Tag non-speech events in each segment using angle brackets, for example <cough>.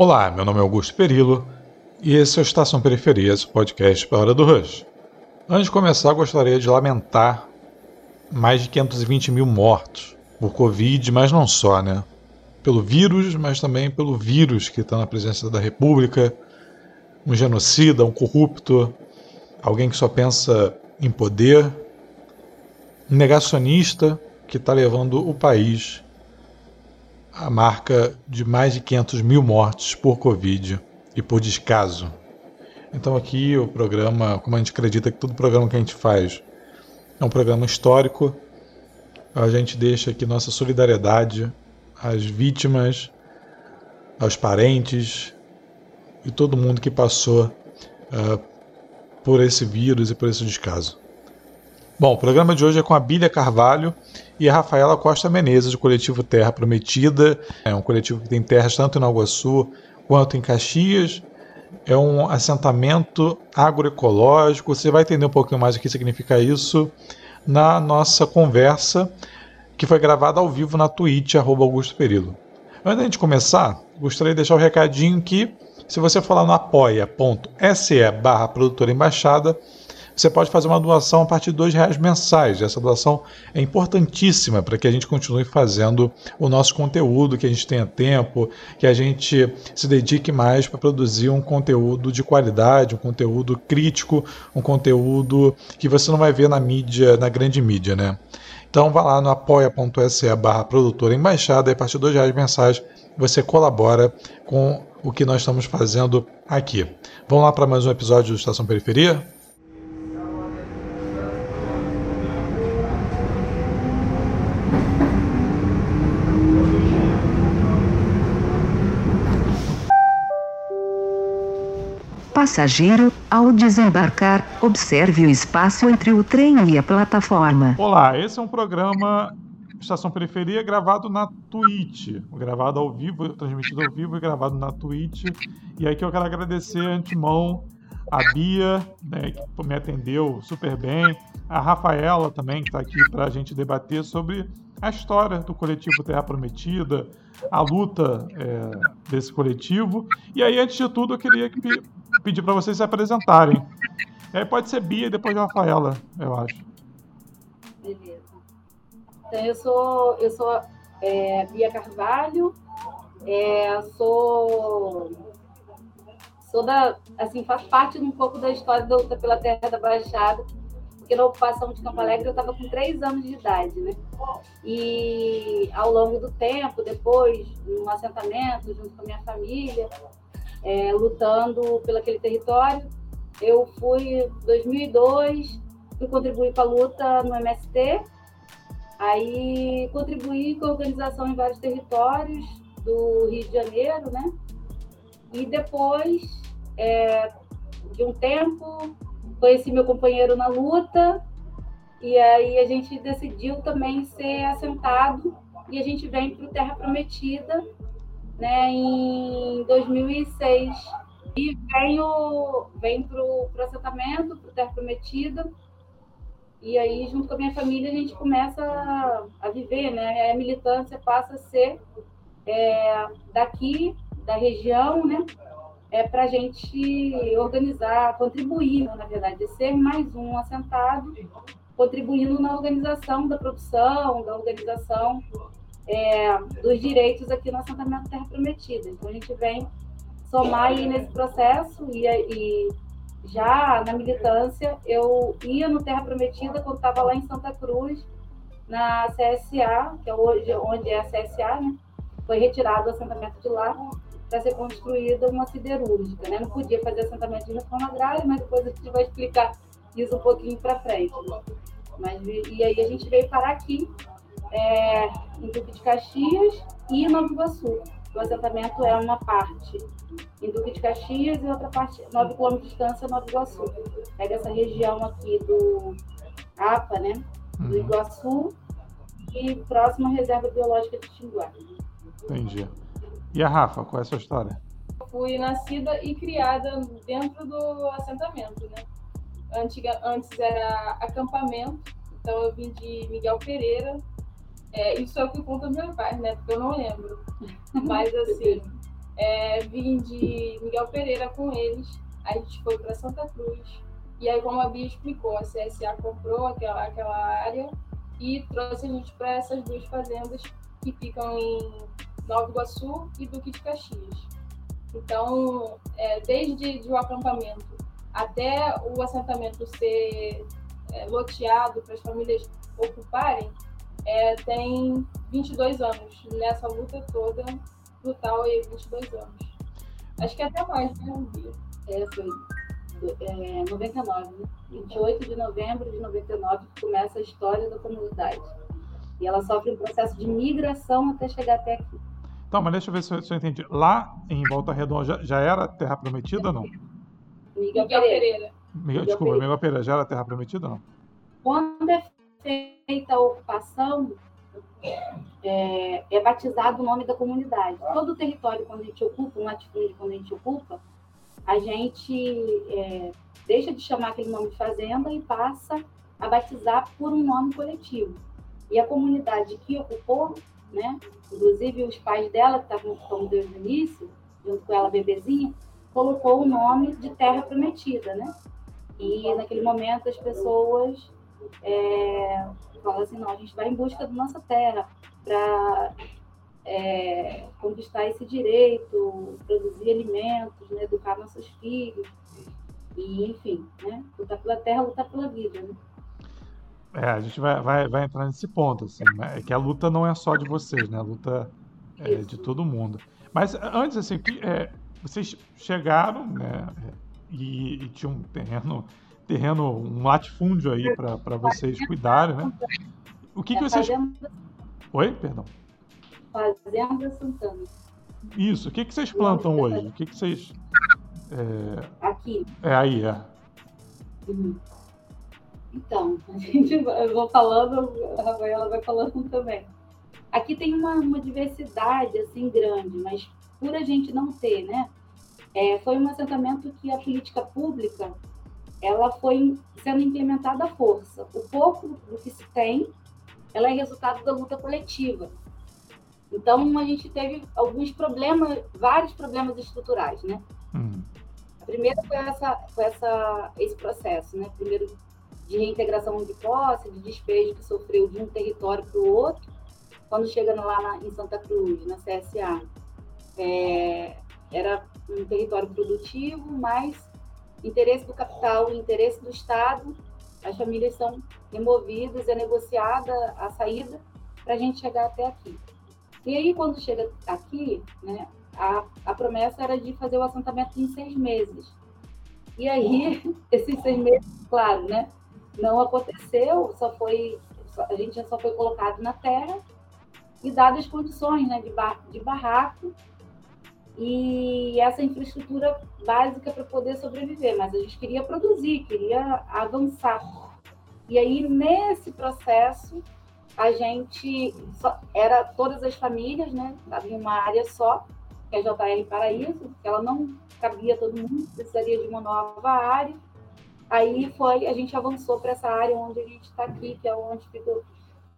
Olá, meu nome é Augusto Perillo e esse é o Estação Periferias, podcast para a Hora do Rush. Antes de começar, gostaria de lamentar mais de 520 mil mortos por Covid, mas não só, né? Pelo vírus, mas também pelo vírus que está na presença da República, um genocida, um corrupto, alguém que só pensa em poder, um negacionista que está levando o país à marca de mais de 500 mil mortes por Covid e por descaso. Então aqui o programa, como a gente acredita que todo programa que a gente faz é um programa histórico, a gente deixa aqui nossa solidariedade às vítimas, aos parentes e todo mundo que passou uh, por esse vírus e por esse descaso. Bom, o programa de hoje é com a Bília Carvalho e a Rafaela Costa Menezes, do coletivo Terra Prometida. É um coletivo que tem terras tanto em Naguaçu quanto em Caxias. É um assentamento agroecológico. Você vai entender um pouquinho mais o que significa isso na nossa conversa, que foi gravada ao vivo na Twitch, arroba Augusto Perilo. Antes gente começar, gostaria de deixar o um recadinho que, se você for lá no apoia.se barra produtora embaixada, você pode fazer uma doação a partir de R$ reais mensais. Essa doação é importantíssima para que a gente continue fazendo o nosso conteúdo, que a gente tenha tempo, que a gente se dedique mais para produzir um conteúdo de qualidade, um conteúdo crítico, um conteúdo que você não vai ver na mídia, na grande mídia, né? Então vá lá no apoia.se barra produtora embaixada e a partir de R$ reais mensais você colabora com o que nós estamos fazendo aqui. Vamos lá para mais um episódio do Estação Periferia? Passageiro, ao desembarcar, observe o espaço entre o trem e a plataforma. Olá, esse é um programa Estação Periferia gravado na Twitch, gravado ao vivo, transmitido ao vivo e gravado na Twitch. E aí que eu quero agradecer antemão a Bia, né, que me atendeu super bem, a Rafaela também, que está aqui para a gente debater sobre a história do coletivo Terra Prometida, a luta é, desse coletivo. E aí, antes de tudo, eu queria que, pedir para vocês se apresentarem. aí pode ser Bia e depois Rafaela, eu acho. Beleza. Então, eu sou, eu sou é, Bia Carvalho, é, sou, sou da, assim, faço parte um pouco da história da luta pela Terra da Baixada, porque na ocupação de Campo Alegre eu estava com três anos de idade, né? E ao longo do tempo, depois, no assentamento, junto com a minha família, é, lutando pelo aquele território, eu fui em 2002, fui contribuir com a luta no MST, aí contribuí com a organização em vários territórios do Rio de Janeiro, né? E depois é, de um tempo, conheci meu companheiro na luta, e aí a gente decidiu também ser assentado, e a gente vem para o Terra Prometida, né, em 2006. E venho, venho para o assentamento, para o Terra Prometida, e aí, junto com a minha família, a gente começa a, viver, né? A militância passa a ser é, daqui, da região, né? é, para a gente organizar, contribuir, na verdade, ser mais um assentado, contribuindo na organização da produção, da organização é, dos direitos aqui no assentamento Terra Prometida. Então, a gente vem somar aí nesse processo e, e já na militância, eu ia no Terra Prometida quando estava lá em Santa Cruz, na CSA, que é hoje onde é a CSA, né? Foi retirado o assentamento de lá para ser construída uma siderúrgica. Né? Não podia fazer assentamento de reforma agrária, mas depois a gente vai explicar isso um pouquinho para frente. Mas, e aí a gente veio parar aqui, é, em Duque de Caxias e Nova Iguaçu. O assentamento é uma parte em Duque de Caxias e outra parte, 9 km de distância, Nova Iguaçu. Pega essa região aqui do APA, né? Do uhum. Iguaçu e próxima reserva biológica de Tinguá. Entendi. E a Rafa, qual é a sua história? Fui nascida e criada dentro do assentamento, né? Antiga, antes era acampamento, então eu vim de Miguel Pereira. É, isso é o que conta meu pai, né? Porque eu não lembro. <laughs> Mas assim, É, vim de Miguel Pereira com eles, a gente foi para Santa Cruz. E aí, como a Bia explicou, a CSA comprou aquela, aquela área e trouxe a gente para essas duas fazendas que ficam em Nova Iguaçu e Duque de Caxias. Então, é, desde o acampamento até o assentamento ser é, loteado para as famílias ocuparem, é, tem 22 anos. Nessa luta toda, total, é 22 anos. Acho que até mais, né, Bia? É, foi é, 99, né? 28 de novembro de 99 começa a história da comunidade. E ela sofre um processo de migração até chegar até aqui. Então, mas deixa eu ver se eu, se eu entendi. Lá em Volta Redonda já, já era terra prometida ou não? Miguel, Miguel Pereira. Miguel, desculpa, Pereira. Miguel Pereira já era terra prometida ou não? Quando é feita a ocupação, é, é, batizado o nome da comunidade. Todo o território, quando a gente ocupa, um latifúndio, quando a gente ocupa, a gente é, deixa de chamar aquele nome de fazenda e passa a batizar por um nome coletivo. E a comunidade que ocupou, né, inclusive os pais dela, que estavam ocupando desde o início, junto com ela, bebezinha, colocou o nome de Terra Prometida, né? E naquele momento as pessoas é, falam assim, não, a gente vai em busca da nossa terra para é, conquistar esse direito, produzir alimentos, né, educar nossos filhos, e enfim, né, lutar pela terra, lutar pela vida. Né? É, a gente vai, vai, vai entrar nesse ponto, assim, né? é que a luta não é só de vocês, né? A luta é de todo mundo. Mas antes, assim, que, é, vocês chegaram, né? E, e tinham um terreno, terreno, um latifúndio aí para vocês cuidarem, né? O que, que vocês. Oi, perdão. Fazenda Santana. Isso. O que, que vocês plantam hoje? O que, que vocês. É... Aqui. É aí, é. Uhum. Então, <laughs> a gente, eu vou falando, a Rafaela vai falando também. Aqui tem uma, uma diversidade assim grande, mas por a gente não ter, né? É, foi um assentamento que a política pública ela foi sendo implementada à força. O pouco do que se tem, ela é resultado da luta coletiva. Então, a gente teve alguns problemas, vários problemas estruturais, né? Hum. A primeira foi, essa, foi essa, esse processo, né? Primeiro, de reintegração de posse, de despejo que sofreu de um território para o outro, quando chega lá na, em Santa Cruz, na CSA. É, era um território produtivo, mas interesse do capital, interesse do Estado, as famílias são removidas, é negociada a saída para a gente chegar até aqui. E aí, quando chega aqui, né, a, a promessa era de fazer o assentamento em seis meses. E aí, <laughs> esses seis meses, claro, né, não aconteceu, só foi, a gente só foi colocado na terra e dadas as condições né, de, bar, de barraco e essa infraestrutura básica para poder sobreviver, mas a gente queria produzir, queria avançar. E aí, nesse processo, a gente só, era todas as famílias, né? Havia uma área só, que é JR Paraíso, porque ela não cabia todo mundo, precisaria de uma nova área. Aí foi, a gente avançou para essa área onde a gente está aqui, que é onde fica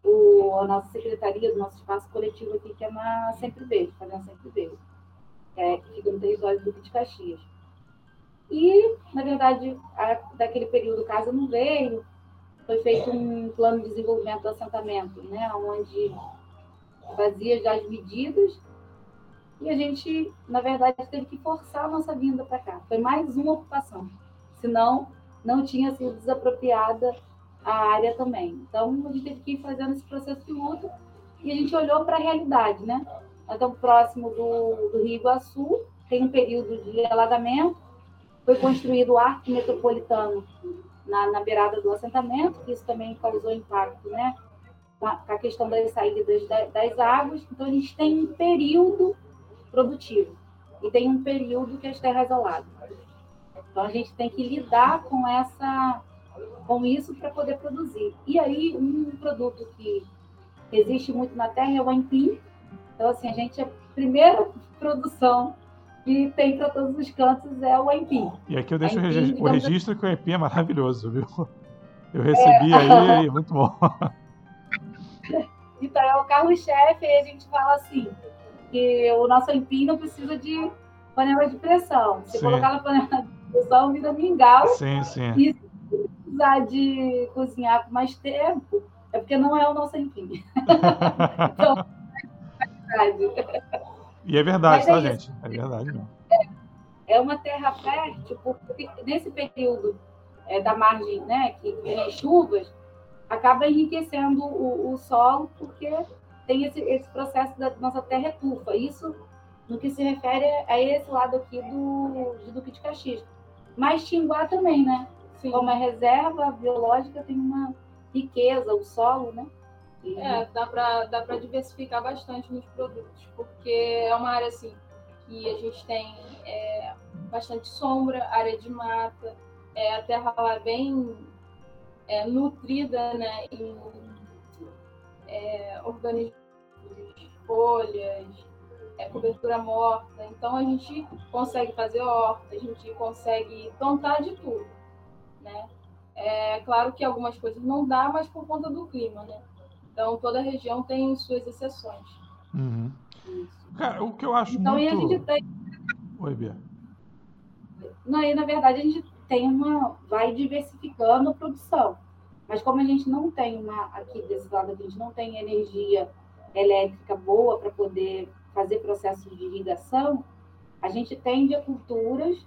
o, a nossa secretaria, do nosso espaço coletivo aqui, que é na Sempre Verde, fazendo Sempre Verde, é, que fica no território do Duque de Caxias. E, na verdade, a, daquele período casa não veio, foi feito um plano de desenvolvimento do assentamento, né, onde fazia já as medidas e a gente, na verdade, teve que forçar a nossa vinda para cá. Foi mais uma ocupação, senão não tinha sido desapropriada a área também. Então, a gente teve que ir fazendo esse processo de luta e a gente olhou para a realidade, né? Nós estamos próximo do, do Rio Iguaçu, tem um período de alagamento, foi construído o arco metropolitano na, na beirada do assentamento, que isso também causou impacto, né? Com a questão das saídas das, águas. Então, a gente tem um período produtivo e tem um período que é terra isolada. Então, a gente tem que lidar com essa com isso para poder produzir. E aí, um produto que existe muito na terra é o aipim. Então, assim, a gente, a primeira produção que tem para todos os cantos é o aipim. E aqui eu deixo o registro, o registro que o aipim é maravilhoso, viu? Eu recebi é. aí, <laughs> muito bom. <laughs> Então, é o carro-chefe, e a gente fala assim, que o nosso empim não precisa de panela de pressão. Se sim. colocar na panela de pressão, vira mingau. Sim, sim. E se precisar de cozinhar com mais tempo, é porque não é o nosso empim. <laughs> então, é verdade. E é verdade, tá, gente? É verdade mesmo. É, é uma terra fértil, porque nesse período é, da margem, né, que tem chuvas, acaba enriquecendo o, o solo, porque tem esse, esse processo da nossa terra etufa. Isso no que se refere a esse lado aqui do, de Duque de Caxias. Mas Tinguá também, né? Sim. Como é reserva biológica, tem uma riqueza, o solo, né? E... É, dá para dá diversificar bastante nos produtos, porque é uma área assim que a gente tem é, bastante sombra, área de mata, é, a terra lá é bem é, nutrida né, em é, organismos, folhas, é, cobertura morta. Então a gente consegue fazer horta, a gente consegue plantar de tudo. Né? É claro que algumas coisas não dá, mas por conta do clima. Né? Então toda região tem suas exceções. Uhum. Cara, o que eu acho então, muito... a gente tem... Oi, Bia. Não, e na verdade a gente tem uma, vai diversificando a produção. Mas como a gente não tem uma, aqui desse lado, a gente não tem energia elétrica boa para poder fazer processos de irrigação, a gente tende a culturas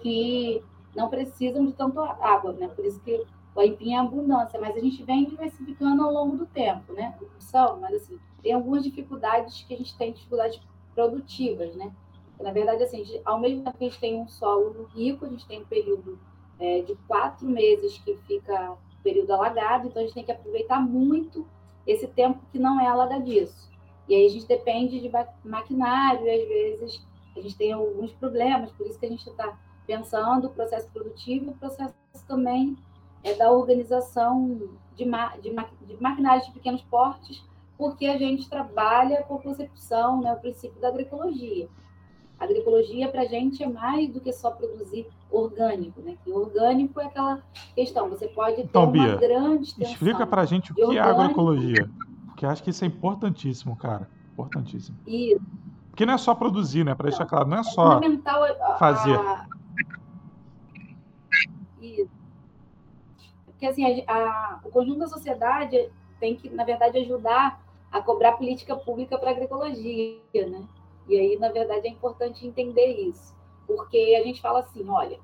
que não precisam de tanto água, né? Por isso que o aipim é abundância, mas a gente vem diversificando ao longo do tempo, né? São, mas assim, tem algumas dificuldades que a gente tem, dificuldades produtivas, né? Na verdade, assim, ao mesmo tempo que a gente tem um solo rico, a gente tem um período é, de quatro meses que fica período alagado, então a gente tem que aproveitar muito esse tempo que não é alagadiço. E aí a gente depende de maquinário, e às vezes a gente tem alguns problemas, por isso que a gente está pensando o processo produtivo e o processo também é da organização de, ma de, ma de maquinários de pequenos portes, porque a gente trabalha com a concepção, né, o princípio da agroecologia. A agroecologia, para a gente, é mais do que só produzir orgânico, né? Que orgânico é aquela questão, você pode ter então, uma Bia, grande extensão Explica para a gente o que é agroecologia, porque acho que isso é importantíssimo, cara. Importantíssimo. Isso. Porque não é só produzir, né? Para deixar claro, não é só é fazer. A... Isso. Porque, assim, a, a, o conjunto da sociedade tem que, na verdade, ajudar a cobrar política pública para a agroecologia, né? E aí, na verdade, é importante entender isso, porque a gente fala assim, olha,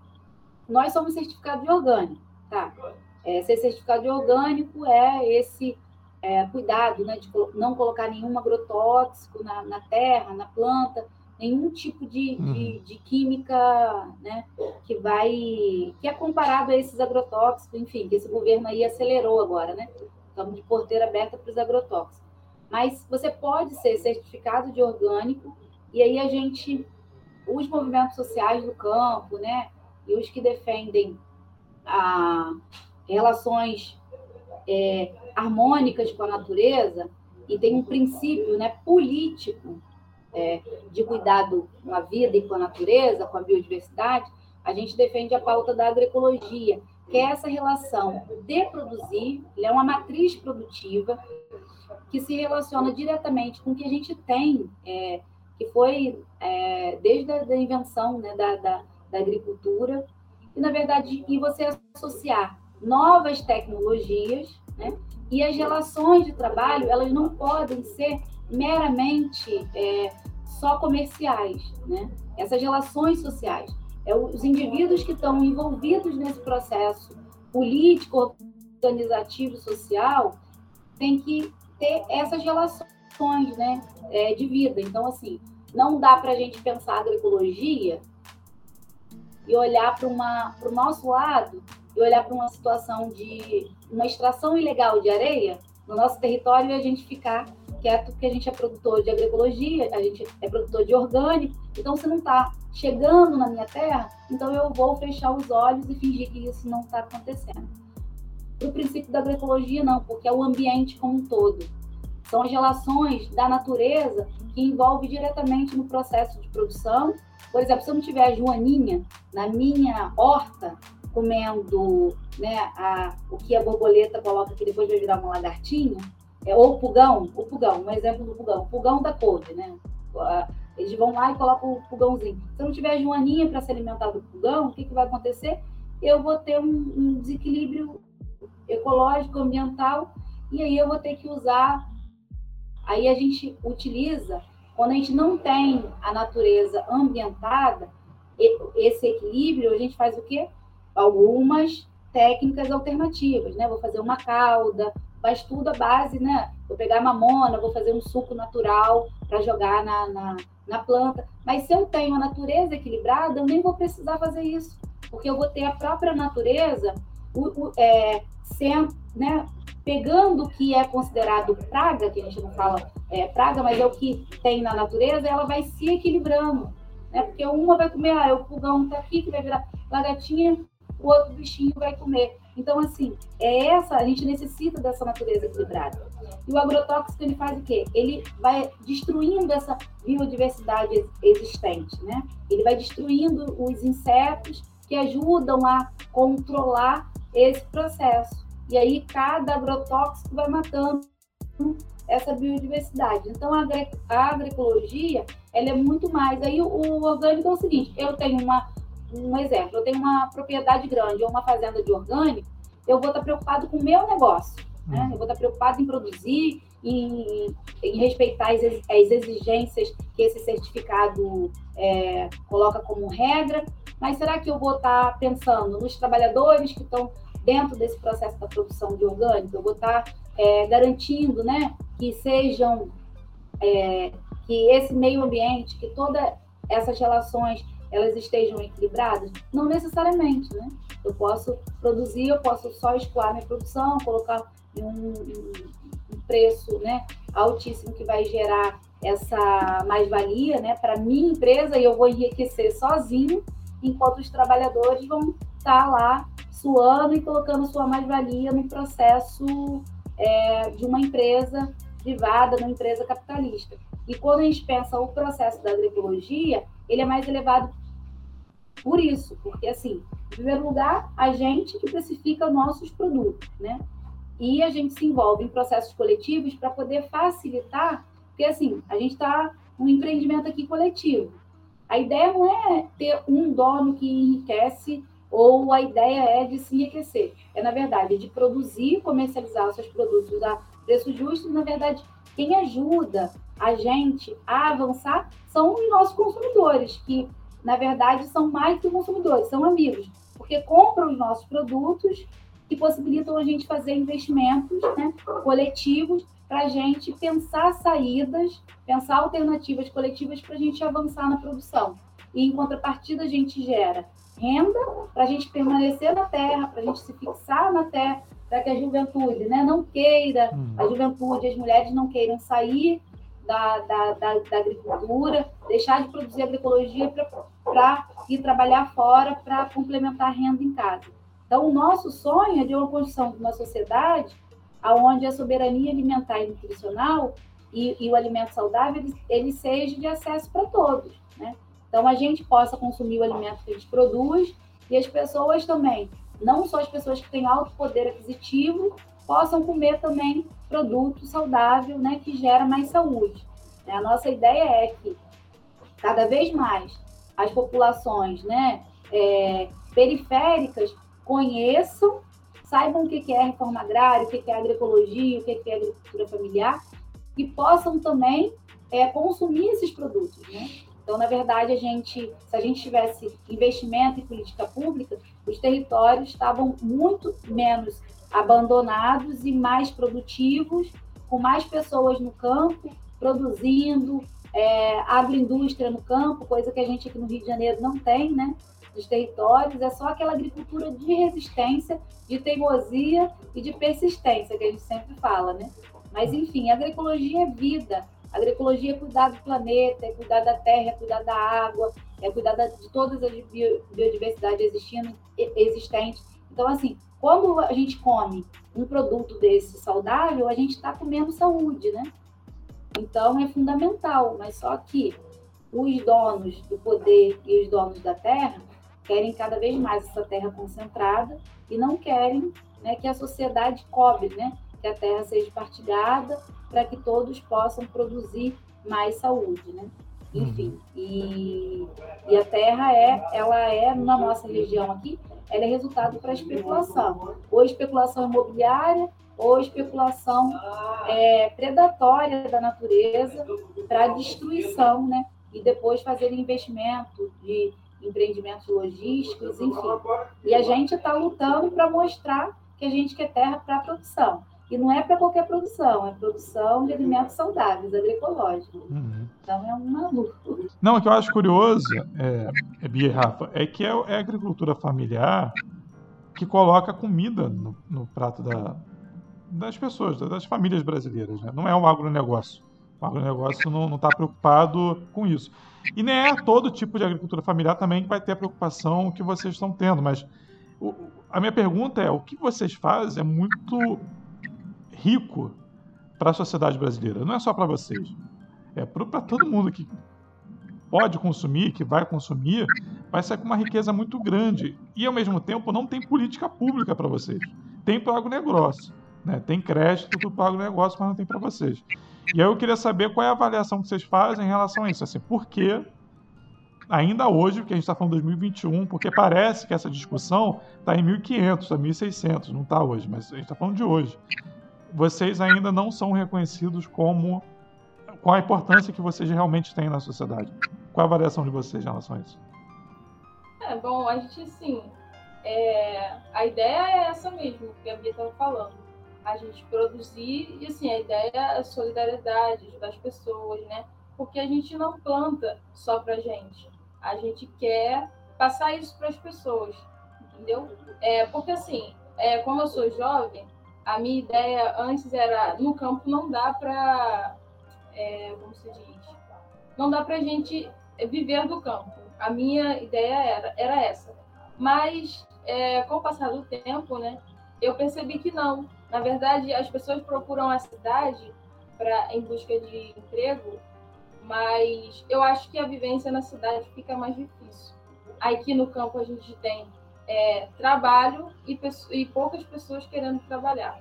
nós somos certificados de orgânico, tá? É, ser certificado de orgânico é esse é, cuidado, né, de não colocar nenhum agrotóxico na, na terra, na planta, nenhum tipo de, uhum. de, de, química, né, que vai, que é comparado a esses agrotóxicos, enfim, que esse governo aí acelerou agora, né? Estamos de porteira aberta para os agrotóxicos. Mas você pode ser certificado de orgânico e aí a gente, os movimentos sociais do campo, né, e os que defendem a, relações é, harmônicas com a natureza, e tem um princípio né, político é, de cuidado com a vida e com a natureza, com a biodiversidade, a gente defende a pauta da agroecologia, que é essa relação de produzir, é uma matriz produtiva que se relaciona diretamente com o que a gente tem é, que foi é, desde a invenção né, da, da, da, agricultura, e, na verdade, e você associar novas tecnologias, né, e as relações de trabalho, elas não podem ser meramente é, só comerciais, né? Essas relações sociais, é os indivíduos que estão envolvidos nesse processo político, organizativo, social, têm que ter essas relações né, é, de vida. Então, assim, não dá para a gente pensar agroecologia e olhar para o nosso lado e olhar para uma situação de uma extração ilegal de areia no nosso território e a gente ficar quieto porque a gente é produtor de agroecologia, a gente é produtor de orgânico, então se não está chegando na minha terra, então eu vou fechar os olhos e fingir que isso não está acontecendo. O princípio da agroecologia não, porque é o ambiente como um todo. São as relações da natureza que envolve diretamente no processo de produção. Por exemplo, se eu não tiver a joaninha na minha horta comendo né, a, o que a borboleta coloca que depois vai virar uma lagartinha, é, ou pulgão, o pulgão, um exemplo do pulgão, pulgão da couve, né? Eles vão lá e colocam o pulgãozinho. Se eu não tiver joaninha para se alimentar do pulgão, o que, que vai acontecer? Eu vou ter um, um desequilíbrio ecológico, ambiental, e aí eu vou ter que usar. Aí a gente utiliza, quando a gente não tem a natureza ambientada, esse equilíbrio, a gente faz o quê? Algumas técnicas alternativas, né? Vou fazer uma calda, faz tudo a base, né? Vou pegar mamona, vou fazer um suco natural para jogar na, na, na, planta. Mas se eu tenho a natureza equilibrada, eu nem vou precisar fazer isso, porque eu vou ter a própria natureza o, o, é, sendo, né, pegando o que é considerado praga, que a gente não fala é, praga, mas é o que tem na natureza, ela vai se equilibrando. Né? Porque uma vai comer, ah, o pulgão está aqui, que vai virar lagartinha, o outro bichinho vai comer. Então, assim, é essa, a gente necessita dessa natureza equilibrada. E o agrotóxico, ele faz o quê? Ele vai destruindo essa biodiversidade existente, né? Ele vai destruindo os insetos que ajudam a controlar esse processo. E aí, cada agrotóxico vai matando essa biodiversidade. Então, a, agroecologia, ela é muito mais. Aí, o, o orgânico é o seguinte: eu tenho uma um exemplo, eu tenho uma propriedade grande ou uma fazenda de orgânico, eu vou estar preocupado com o meu negócio, né? Uhum. Eu vou estar preocupado em produzir, em, em respeitar as, as, exigências que esse certificado é, coloca como regra, mas será que eu vou estar pensando nos trabalhadores que estão dentro desse processo da produção de orgânico? Eu vou estar é, garantindo, né, que sejam é, que esse meio ambiente, que todas essas relações elas estejam equilibradas? Não necessariamente, né? Eu posso produzir, eu posso só escoar minha produção, colocar um, um preço né, altíssimo que vai gerar essa mais-valia né, para minha empresa e eu vou enriquecer sozinho, enquanto os trabalhadores vão estar tá lá suando e colocando sua mais-valia no processo é, de uma empresa privada, numa empresa capitalista. E quando a gente pensa o processo da agroecologia, ele é mais elevado por isso, porque assim, em primeiro lugar, a gente que precifica nossos produtos, né? E a gente se envolve em processos coletivos para poder facilitar, porque assim, a gente está um empreendimento aqui coletivo. A ideia não é ter um dono que enriquece ou a ideia é de se enriquecer. É, na verdade, de produzir, comercializar seus produtos a preço justo. Na verdade, quem ajuda a gente a avançar são os nossos consumidores, que na verdade são mais que consumidores, são amigos, porque compram os nossos produtos que possibilitam a gente fazer investimentos né, coletivos para a gente pensar saídas, pensar alternativas coletivas para a gente avançar na produção. E em contrapartida, a gente gera renda para a gente permanecer na terra, para a gente se fixar na terra, para que a juventude né, não queira, a hum. juventude, as mulheres não queiram sair da, da, da, da agricultura, deixar de produzir agroecologia para ir trabalhar fora para complementar a renda em casa. Então, o nosso sonho é de uma construção de uma sociedade onde a soberania alimentar e nutricional e, e o alimento saudável ele, ele seja de acesso para todos. Né? Então, a gente possa consumir o alimento que a gente produz e as pessoas também, não só as pessoas que têm alto poder aquisitivo, possam comer também produto saudável, né, que gera mais saúde. A nossa ideia é que cada vez mais as populações, né, é, periféricas conheçam, saibam o que é reforma agrária, o que é agroecologia, o que é agricultura familiar, e possam também é, consumir esses produtos, né? Então, na verdade, a gente, se a gente tivesse investimento em política pública, os territórios estavam muito menos abandonados e mais produtivos, com mais pessoas no campo, produzindo, é, agroindústria no campo, coisa que a gente aqui no Rio de Janeiro não tem, né? Dos territórios, é só aquela agricultura de resistência, de teimosia e de persistência que a gente sempre fala, né? Mas, enfim, a agroecologia é vida, agroecologia é cuidar do planeta, é cuidar da terra, é cuidar da água, é cuidar de todas as biodiversidades existindo, existentes. Então, assim, quando a gente come um produto desse saudável, a gente está comendo saúde, né? Então é fundamental, mas só que os donos do poder e os donos da terra querem cada vez mais essa terra concentrada e não querem né, que a sociedade cobre, né? Que a terra seja partilhada para que todos possam produzir mais saúde, né? Enfim, e, e a terra é, ela é na nossa região aqui, ela é resultado para especulação, ou especulação imobiliária, ou especulação é, predatória da natureza para destruição, né? E depois fazer investimento de empreendimentos logísticos, enfim. E a gente está lutando para mostrar que a gente quer terra para produção. E não é para qualquer produção, é produção de alimentos saudáveis, agroecológicos. Uhum. Então é uma luta. Não, o que eu acho curioso, é, é Bia e Rafa, é que é, é, a agricultura familiar que coloca comida no, no prato da, das pessoas, das famílias brasileiras. Né? Não é um agronegócio. O agronegócio não está preocupado com isso. E nem é todo tipo de agricultura familiar também que vai ter a preocupação que vocês estão tendo. Mas o, a minha pergunta é: o que vocês fazem é muito rico para a sociedade brasileira. Não é só para vocês. É para todo mundo que pode consumir, que vai consumir, vai ser com uma riqueza muito grande. E, ao mesmo tempo, não tem política pública para vocês. Tem para o agronegócio. Né? Tem crédito para o agronegócio, mas não tem para vocês. E aí eu queria saber qual é a avaliação que vocês fazem em relação a isso. Assim, por que, ainda hoje, porque a gente está falando de 2021, porque parece que essa discussão está em 1500, está em 1600, não está hoje, mas a gente está falando de hoje. Vocês ainda não são reconhecidos como. Qual a importância que vocês realmente têm na sociedade? Qual a avaliação de vocês em relação a isso? É, bom, a gente, sim. É, a ideia é essa mesmo, que a Bia estava falando a gente produzir e assim a ideia é solidariedade, ajudar as pessoas, né? Porque a gente não planta só para gente, a gente quer passar isso para as pessoas, entendeu? É porque assim, é, como eu sou jovem, a minha ideia antes era no campo não dá para, é, como se diz, não dá para gente viver do campo. A minha ideia era, era essa. Mas é, com o passar do tempo, né, eu percebi que não, na verdade, as pessoas procuram a cidade para em busca de emprego, mas eu acho que a vivência na cidade fica mais difícil. Aqui no campo a gente tem é, trabalho e, e poucas pessoas querendo trabalhar.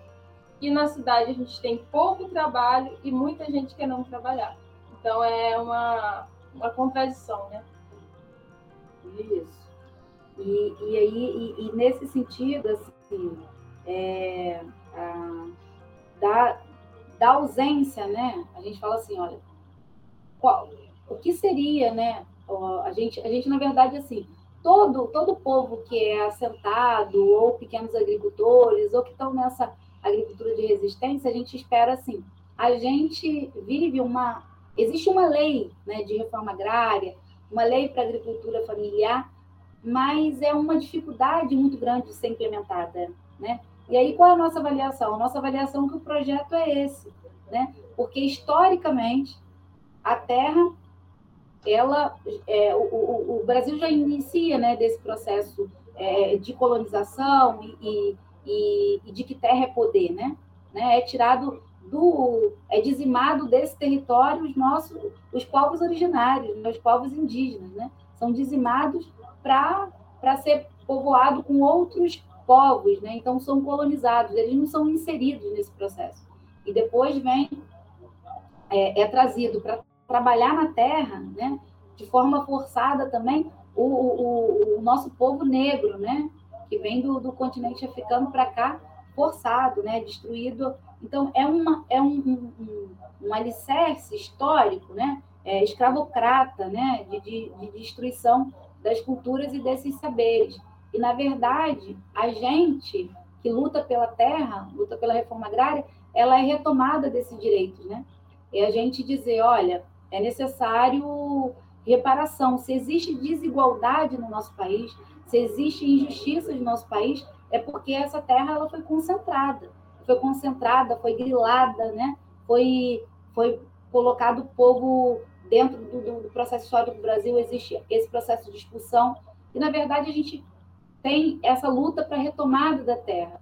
E na cidade a gente tem pouco trabalho e muita gente querendo trabalhar. Então é uma, uma contradição, né? Isso. E, e aí, e, e nesse sentido, assim, é, da, da ausência, né? A gente fala assim, olha, qual, o que seria, né? A gente, a gente na verdade assim, todo todo povo que é assentado ou pequenos agricultores ou que estão nessa agricultura de resistência, a gente espera assim, a gente vive uma existe uma lei, né, de reforma agrária, uma lei para agricultura familiar, mas é uma dificuldade muito grande de ser implementada, né? E aí, qual é a nossa avaliação? A nossa avaliação é que o projeto é esse, né? Porque, historicamente, a Terra, ela, é, o, o, o, Brasil já inicia né, desse processo é, de colonização e, e, e, de que terra é poder, né? né? É tirado do, é dizimado desse território os nossos, os povos originários, né? os povos indígenas, né? São dizimados para ser povoado com outros povos, né? então são colonizados, eles não são inseridos nesse processo. E depois vem, é, é trazido para trabalhar na terra, né? de forma forçada também, o, o, o, nosso povo negro, né? que vem do, do continente africano para cá, forçado, né? destruído. Então, é, uma, é um, um, um alicerce histórico, né? É, escravocrata, né? De, de, de destruição das culturas e desses saberes. E, na verdade, a gente que luta pela terra, luta pela reforma agrária, ela é retomada desses direitos, né? É a gente dizer, olha, é necessário reparação. Se existe desigualdade no nosso país, se existe injustiça no nosso país, é porque essa terra ela foi concentrada. Foi concentrada, foi grilada, né? Foi, foi colocado o povo dentro do, do processo histórico do Brasil, existe esse processo de expulsão. E, na verdade, a gente tem essa luta para a retomada da terra.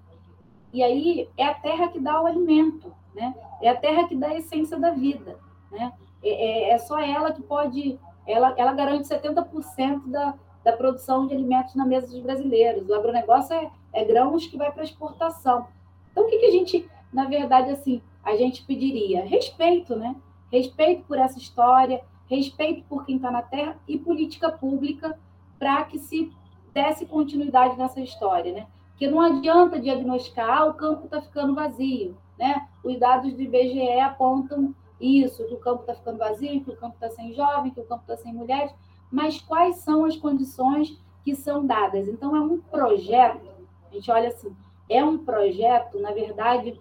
E aí é a terra que dá o alimento, né? É a terra que dá a essência da vida, né? É, é, é só ela que pode, ela, ela garante 70% da, da produção de alimentos na mesa dos brasileiros. O agronegócio é, é grãos que vai para exportação. Então, o que, que a gente na verdade, assim, a gente pediria respeito, né? Respeito por essa história, respeito por quem está na Terra e política pública para que se desse continuidade nessa história, né? Porque não adianta diagnosticar, ah, o campo está ficando vazio, né? Os dados do IBGE apontam isso, que o campo está ficando vazio, que o campo está sem jovem, que o campo está sem mulheres, mas quais são as condições que são dadas? Então, é um projeto, a gente olha assim, é um projeto, na verdade,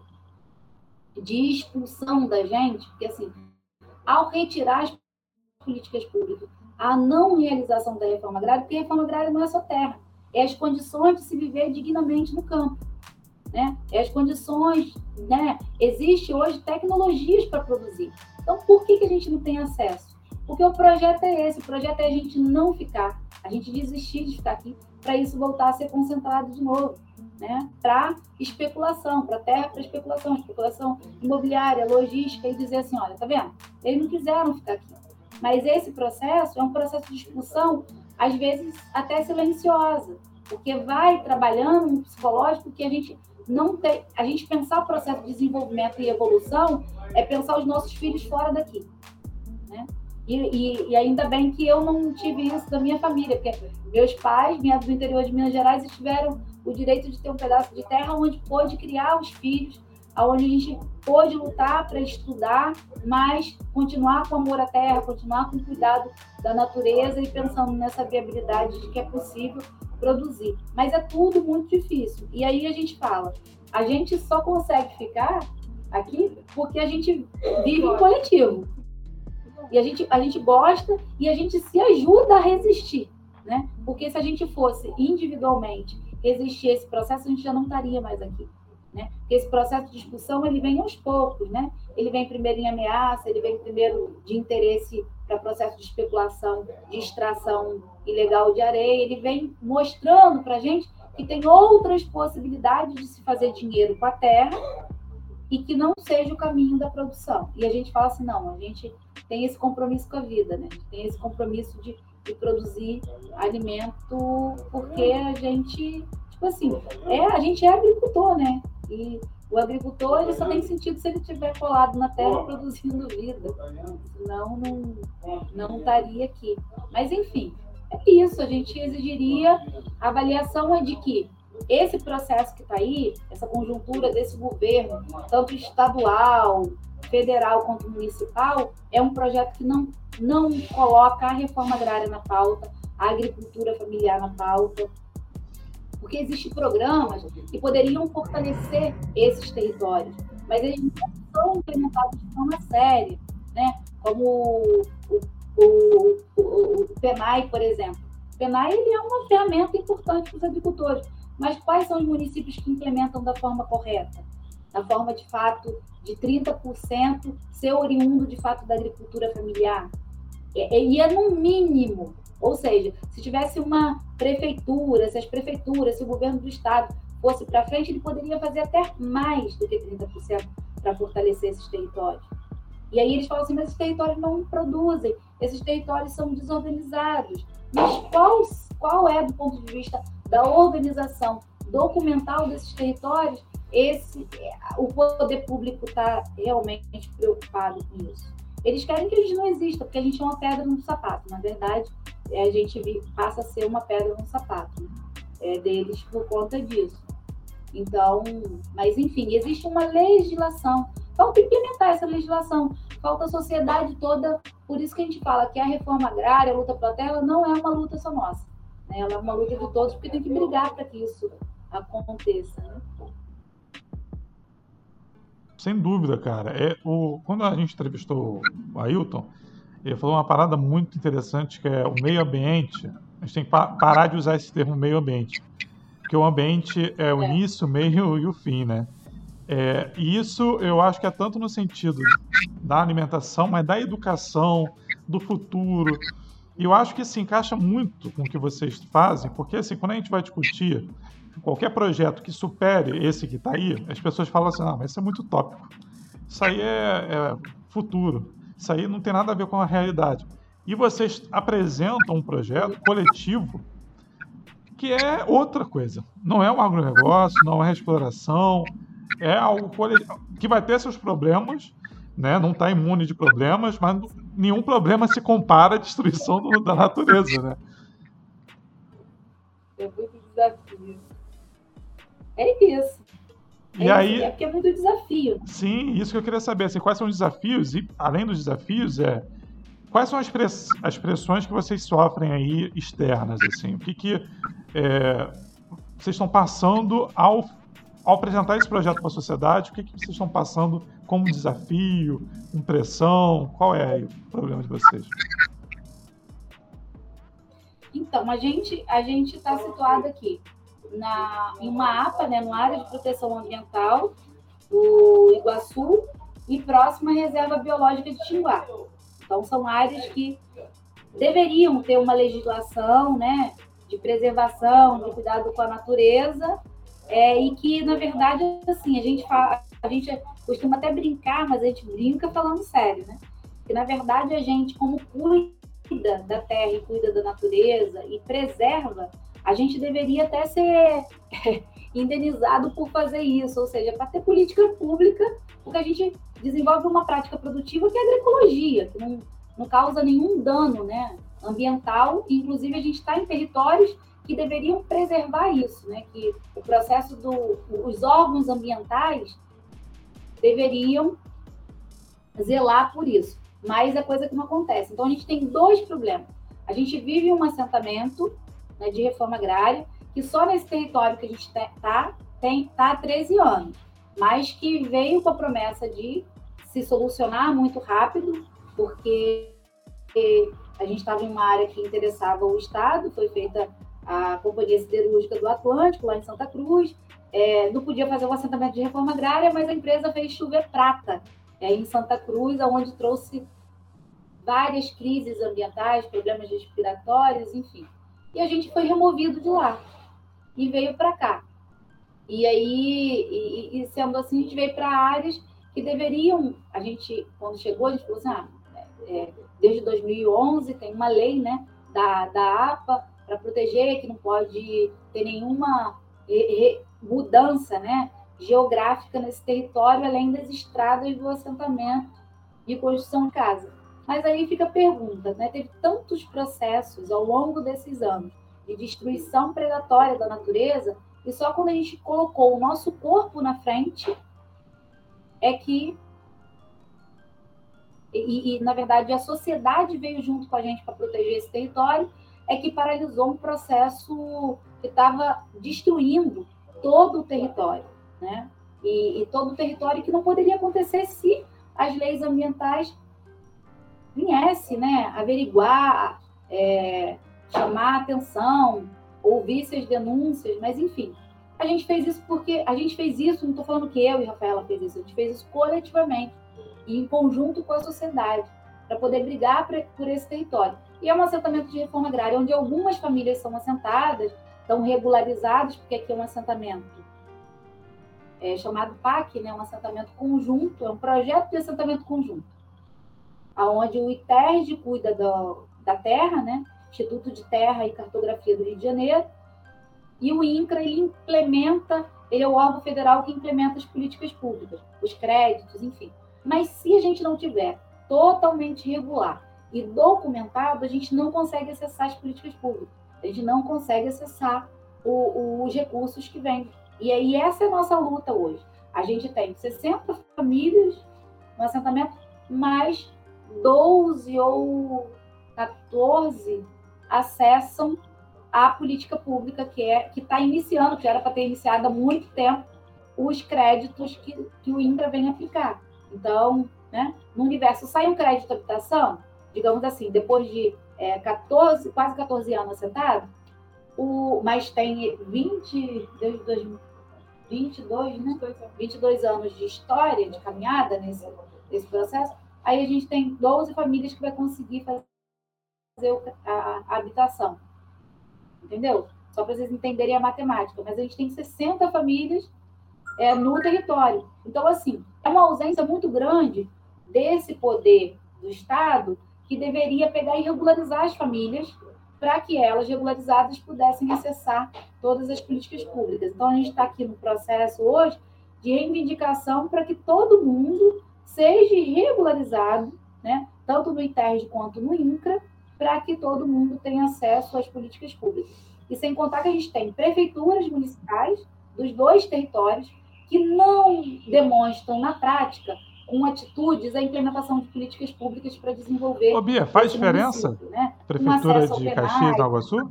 de expulsão da gente, porque assim, ao retirar as políticas públicas, a não realização da reforma agrária, porque a reforma agrária não é só terra, é as condições de se viver dignamente no campo. Né? É as condições, né? Existe hoje tecnologias para produzir. Então, por que, que a gente não tem acesso? Porque o projeto é esse, o projeto é a gente não ficar, a gente desistir de ficar aqui, para isso voltar a ser concentrado de novo, né? Para especulação, para terra, para especulação, especulação imobiliária, logística, e dizer assim, olha, tá vendo? Eles não quiseram ficar aqui. Mas esse processo é um processo de expulsão, às vezes até silenciosa, porque vai trabalhando no psicológico que a gente não tem. A gente pensar o processo de desenvolvimento e evolução é pensar os nossos filhos fora daqui. Né? E, e, e, ainda bem que eu não tive isso da minha família, porque meus pais vieram do interior de Minas Gerais tiveram o direito de ter um pedaço de terra onde pôde criar os filhos, onde a gente pôde lutar para estudar, mas continuar com amor à terra, continuar com cuidado da natureza e pensando nessa viabilidade de que é possível produzir. Mas é tudo muito difícil. E aí a gente fala, a gente só consegue ficar aqui porque a gente vive em coletivo. E a gente, a gente gosta e a gente se ajuda a resistir, né? Porque se a gente fosse individualmente resistir esse processo, a gente já não estaria mais aqui. Né? Porque esse processo de discussão ele vem aos poucos, né? Ele vem primeiro em ameaça, ele vem primeiro de interesse para processo de especulação, de extração ilegal de areia, ele vem mostrando para a gente que tem outras possibilidades de se fazer dinheiro com a terra e que não seja o caminho da produção. E a gente fala assim, não, a gente tem esse compromisso com a vida, né? A gente tem esse compromisso de, de produzir alimento porque a gente, tipo assim, é, a gente é agricultor, né? E o agricultor ele só tem sentido se ele estiver colado na terra produzindo vida. Senão não, não estaria aqui. Mas enfim, é isso. A gente exigiria a avaliação é de que esse processo que está aí, essa conjuntura desse governo, tanto estadual, federal quanto municipal, é um projeto que não, não coloca a reforma agrária na pauta, a agricultura familiar na pauta, porque existem programas que poderiam fortalecer esses territórios, mas eles não são implementados de forma séria, né? como o, o, o, o PENAI, por exemplo. O PENAI ele é uma ferramenta importante para os agricultores, mas quais são os municípios que implementam da forma correta? Da forma, de fato, de 30% ser oriundo, de fato, da agricultura familiar? E é no mínimo ou seja, se tivesse uma prefeitura, se as prefeituras, se o governo do estado fosse para frente, ele poderia fazer até mais do que 30% para fortalecer esses territórios. E aí eles falam assim, mas esses territórios não produzem, esses territórios são desorganizados. Mas qual, qual é, do ponto de vista da organização documental desses territórios, esse, o poder público está realmente preocupado com isso? Eles querem que a gente não exista, porque a gente é uma pedra no sapato. Na verdade, a gente passa a ser uma pedra no sapato né? é, deles por conta disso. Então, mas enfim, existe uma legislação. Falta implementar essa legislação. Falta a sociedade toda. Por isso que a gente fala que a reforma agrária, a luta pela terra, não é uma luta só nossa. Né? Ela é uma luta de todos, porque tem que brigar para que isso aconteça. Né? Sem dúvida, cara. É, o, quando a gente entrevistou o Ailton, ele falou uma parada muito interessante que é o meio ambiente. A gente tem que parar de usar esse termo meio ambiente. Porque o ambiente é o é. início, o meio e o fim, né? É, e isso eu acho que é tanto no sentido da alimentação, mas da educação, do futuro. E eu acho que se encaixa muito com o que vocês fazem, porque assim, quando a gente vai discutir qualquer projeto que supere esse que está aí, as pessoas falam assim, não, mas isso é muito tópico. Isso aí é, é futuro. Isso aí não tem nada a ver com a realidade. E vocês apresentam um projeto coletivo que é outra coisa. Não é um agronegócio, não é exploração, é algo que vai ter seus problemas, né? não está imune de problemas, mas nenhum problema se compara à destruição do, da natureza. Né? É muito desafio. É isso. E é aí, é porque é muito desafio. Sim, isso que eu queria saber. Assim, quais são os desafios? E, além dos desafios, é quais são as, press, as pressões que vocês sofrem aí externas? Assim? O que, que é, vocês estão passando ao, ao apresentar esse projeto para a sociedade? O que, que vocês estão passando como desafio, pressão? Qual é o problema de vocês? Então, a gente a gente está situado aqui na, em uma APA, né, numa área de proteção ambiental do Iguaçu e próxima à reserva biológica de Tinguá. Então, são áreas que deveriam ter uma legislação né, de preservação, de cuidado com a natureza, é, e que, na verdade, assim, a gente, fala, a gente costuma até brincar, mas a gente brinca falando sério, né? Que, na verdade, a gente, como cuida da terra e cuida da natureza e preserva, a gente deveria até ser <laughs> indenizado por fazer isso, ou seja, para ter política pública, porque a gente desenvolve uma prática produtiva que é a agroecologia, que não, não causa nenhum dano né, ambiental, inclusive a gente está em territórios que deveriam preservar isso, né, que o processo dos órgãos ambientais deveriam zelar por isso, mas é coisa que não acontece. Então a gente tem dois problemas. A gente vive um assentamento né, de reforma agrária, que só nesse território que a gente está tem tá há 13 anos, mas que veio com a promessa de se solucionar muito rápido, porque a gente estava em uma área que interessava o Estado, foi feita a Companhia Siderúrgica do Atlântico, lá em Santa Cruz, é, não podia fazer um assentamento de reforma agrária, mas a empresa fez chover prata é, em Santa Cruz, onde trouxe várias crises ambientais, problemas respiratórios, enfim. E a gente foi removido de lá e veio para cá. E aí, e, e, sendo assim, a gente veio para áreas que deveriam. A gente, quando chegou, a gente falou assim: ah, é, desde 2011 tem uma lei né, da, da APA para proteger, que não pode ter nenhuma mudança né, geográfica nesse território, além das estradas do assentamento e construção de casa. Mas aí fica a pergunta, né? Teve tantos processos ao longo desses anos de destruição predatória da natureza, e só quando a gente colocou o nosso corpo na frente é que e, e, na verdade a sociedade veio junto com a gente para proteger esse território, é que paralisou um processo que estava destruindo todo o território, né? E, e, todo o território que não poderia acontecer se as leis ambientais viesse, né, averiguar, é, chamar atenção, ouvir suas denúncias, mas enfim. A gente fez isso porque a gente fez isso, não estou falando que eu e Rafaela fez isso, a gente fez isso coletivamente e em conjunto com a sociedade para poder brigar por esse território. E é um assentamento de reforma agrária onde algumas famílias são assentadas, estão regularizadas, porque aqui é um assentamento é, chamado PAC, né, um assentamento conjunto, é um projeto de assentamento conjunto aonde o ITERD cuida do, da terra, né? Instituto de Terra e Cartografia do Rio de Janeiro, e o INCRA ele implementa, ele é o órgão federal que implementa as políticas públicas, os créditos, enfim. Mas se a gente não tiver totalmente regular e documentado, a gente não consegue acessar as políticas públicas, a gente não consegue acessar o, os recursos que vêm. E aí essa é a nossa luta hoje. A gente tem 60 famílias no assentamento, mais 12 ou 14 acessam a política pública que é que está iniciando, que era para ter iniciado há muito tempo, os créditos que, que o INCRA vem aplicar. Então, né, no universo sai um crédito de habitação, digamos assim, depois de é, 14, quase 14 anos assentado, o, mas tem 20, desde 22, né? 22 anos de história, de caminhada nesse, nesse processo, Aí a gente tem 12 famílias que vai conseguir fazer a, habitação. Entendeu? Só para vocês entenderem a matemática. Mas a gente tem 60 famílias é, no território. Então, assim, é uma ausência muito grande desse poder do Estado que deveria pegar e regularizar as famílias para que elas, regularizadas, pudessem acessar todas as políticas públicas. Então, a gente está aqui no processo hoje de reivindicação para que todo mundo seja regularizado, né, tanto no ITERJ quanto no INCRA, para que todo mundo tenha acesso às políticas públicas. E sem contar que a gente tem prefeituras municipais dos dois territórios que não demonstram na prática com atitudes a implementação de políticas públicas para desenvolver. Ô, Bia, faz diferença? Né? Prefeitura de Caxias, Nova Sul?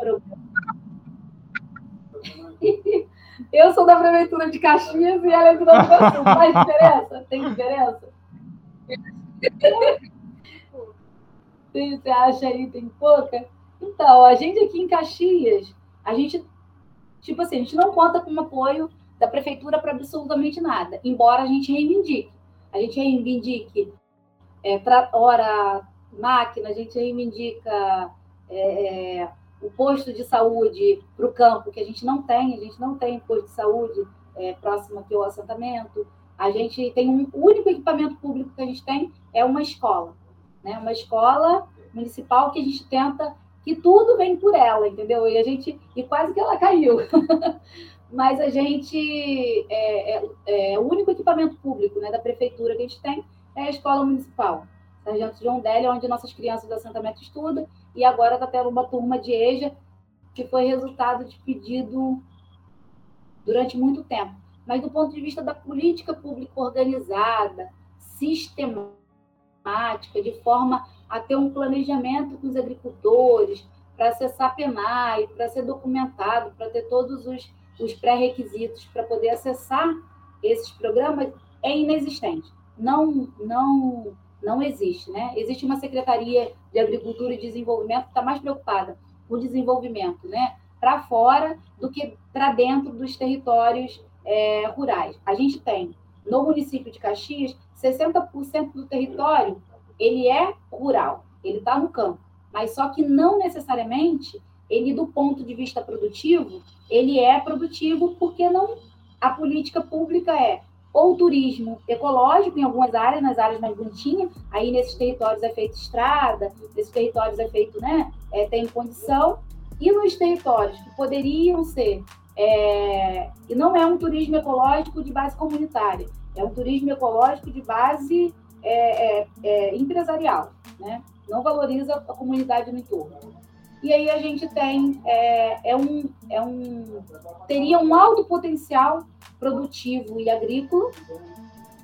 Pro... Eu sou da prefeitura de Caxias e ela é de Nova Iguaçu. Faz diferença? Tem diferença? Você acha aí tem pouca? Então, a gente aqui em Caxias, a gente, tipo assim, a gente não conta com o apoio da prefeitura para absolutamente nada, embora a gente reivindique. A gente reivindique é, hora máquina, a gente reivindica é, é, o posto de saúde para o campo, que a gente não tem, a gente não tem posto de saúde é, próximo aqui ao assentamento. A gente tem um o único equipamento público que a gente tem é uma escola, né? Uma escola municipal que a gente tenta que tudo vem por ela, entendeu? E a gente e quase que ela caiu. <laughs> mas a gente é, é, é, o único equipamento público né, da prefeitura que a gente tem é a escola municipal. Sargento João Délio, onde nossas crianças do assentamento estudam, e agora está tendo uma turma de EJA, que foi resultado de pedido durante muito tempo. Mas do ponto de vista da política pública organizada, sistemática, de forma a ter um planejamento com os agricultores, para acessar PENAI, para ser documentado, para ter todos os os pré-requisitos para poder acessar esses programas é inexistente. Não, não, não existe, né? Existe uma secretaria de Agricultura e Desenvolvimento que está mais preocupada com o desenvolvimento, né? Para fora do que para dentro dos territórios é, rurais. A gente tem no município de Caxias 60% do território ele é rural, ele está no campo, mas só que não necessariamente ele do ponto de vista produtivo ele é produtivo porque não a política pública é ou turismo ecológico em algumas áreas, nas áreas mais bonitinhas, aí nesses territórios é feito estrada, nesses territórios é feito, né, é, tem condição, e nos territórios que poderiam ser, é, e não é um turismo ecológico de base comunitária, é um turismo ecológico de base é, é, é empresarial, né, não valoriza a comunidade no entorno. E aí a gente tem é, é, um, é um teria um alto potencial produtivo e agrícola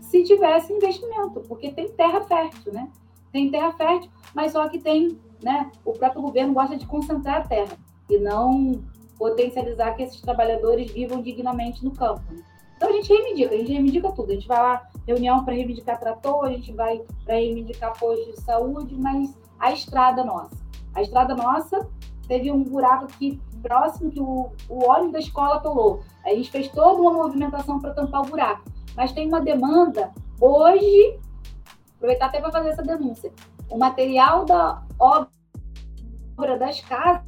se tivesse investimento, porque tem terra fértil, né? Tem terra fértil, mas só que tem, né? O próprio governo gosta de concentrar a terra e não potencializar que esses trabalhadores vivam dignamente no campo. Né? Então a gente reivindica, a gente reivindica tudo. A gente vai lá, reunião para reivindicar trator, a gente vai para reivindicar posto de saúde, mas a estrada nossa a estrada nossa teve um buraco aqui próximo que o, o óleo da escola atolou. A gente fez toda uma movimentação para tampar o buraco. Mas tem uma demanda hoje, aproveitar até para fazer essa denúncia. O material da obra das casas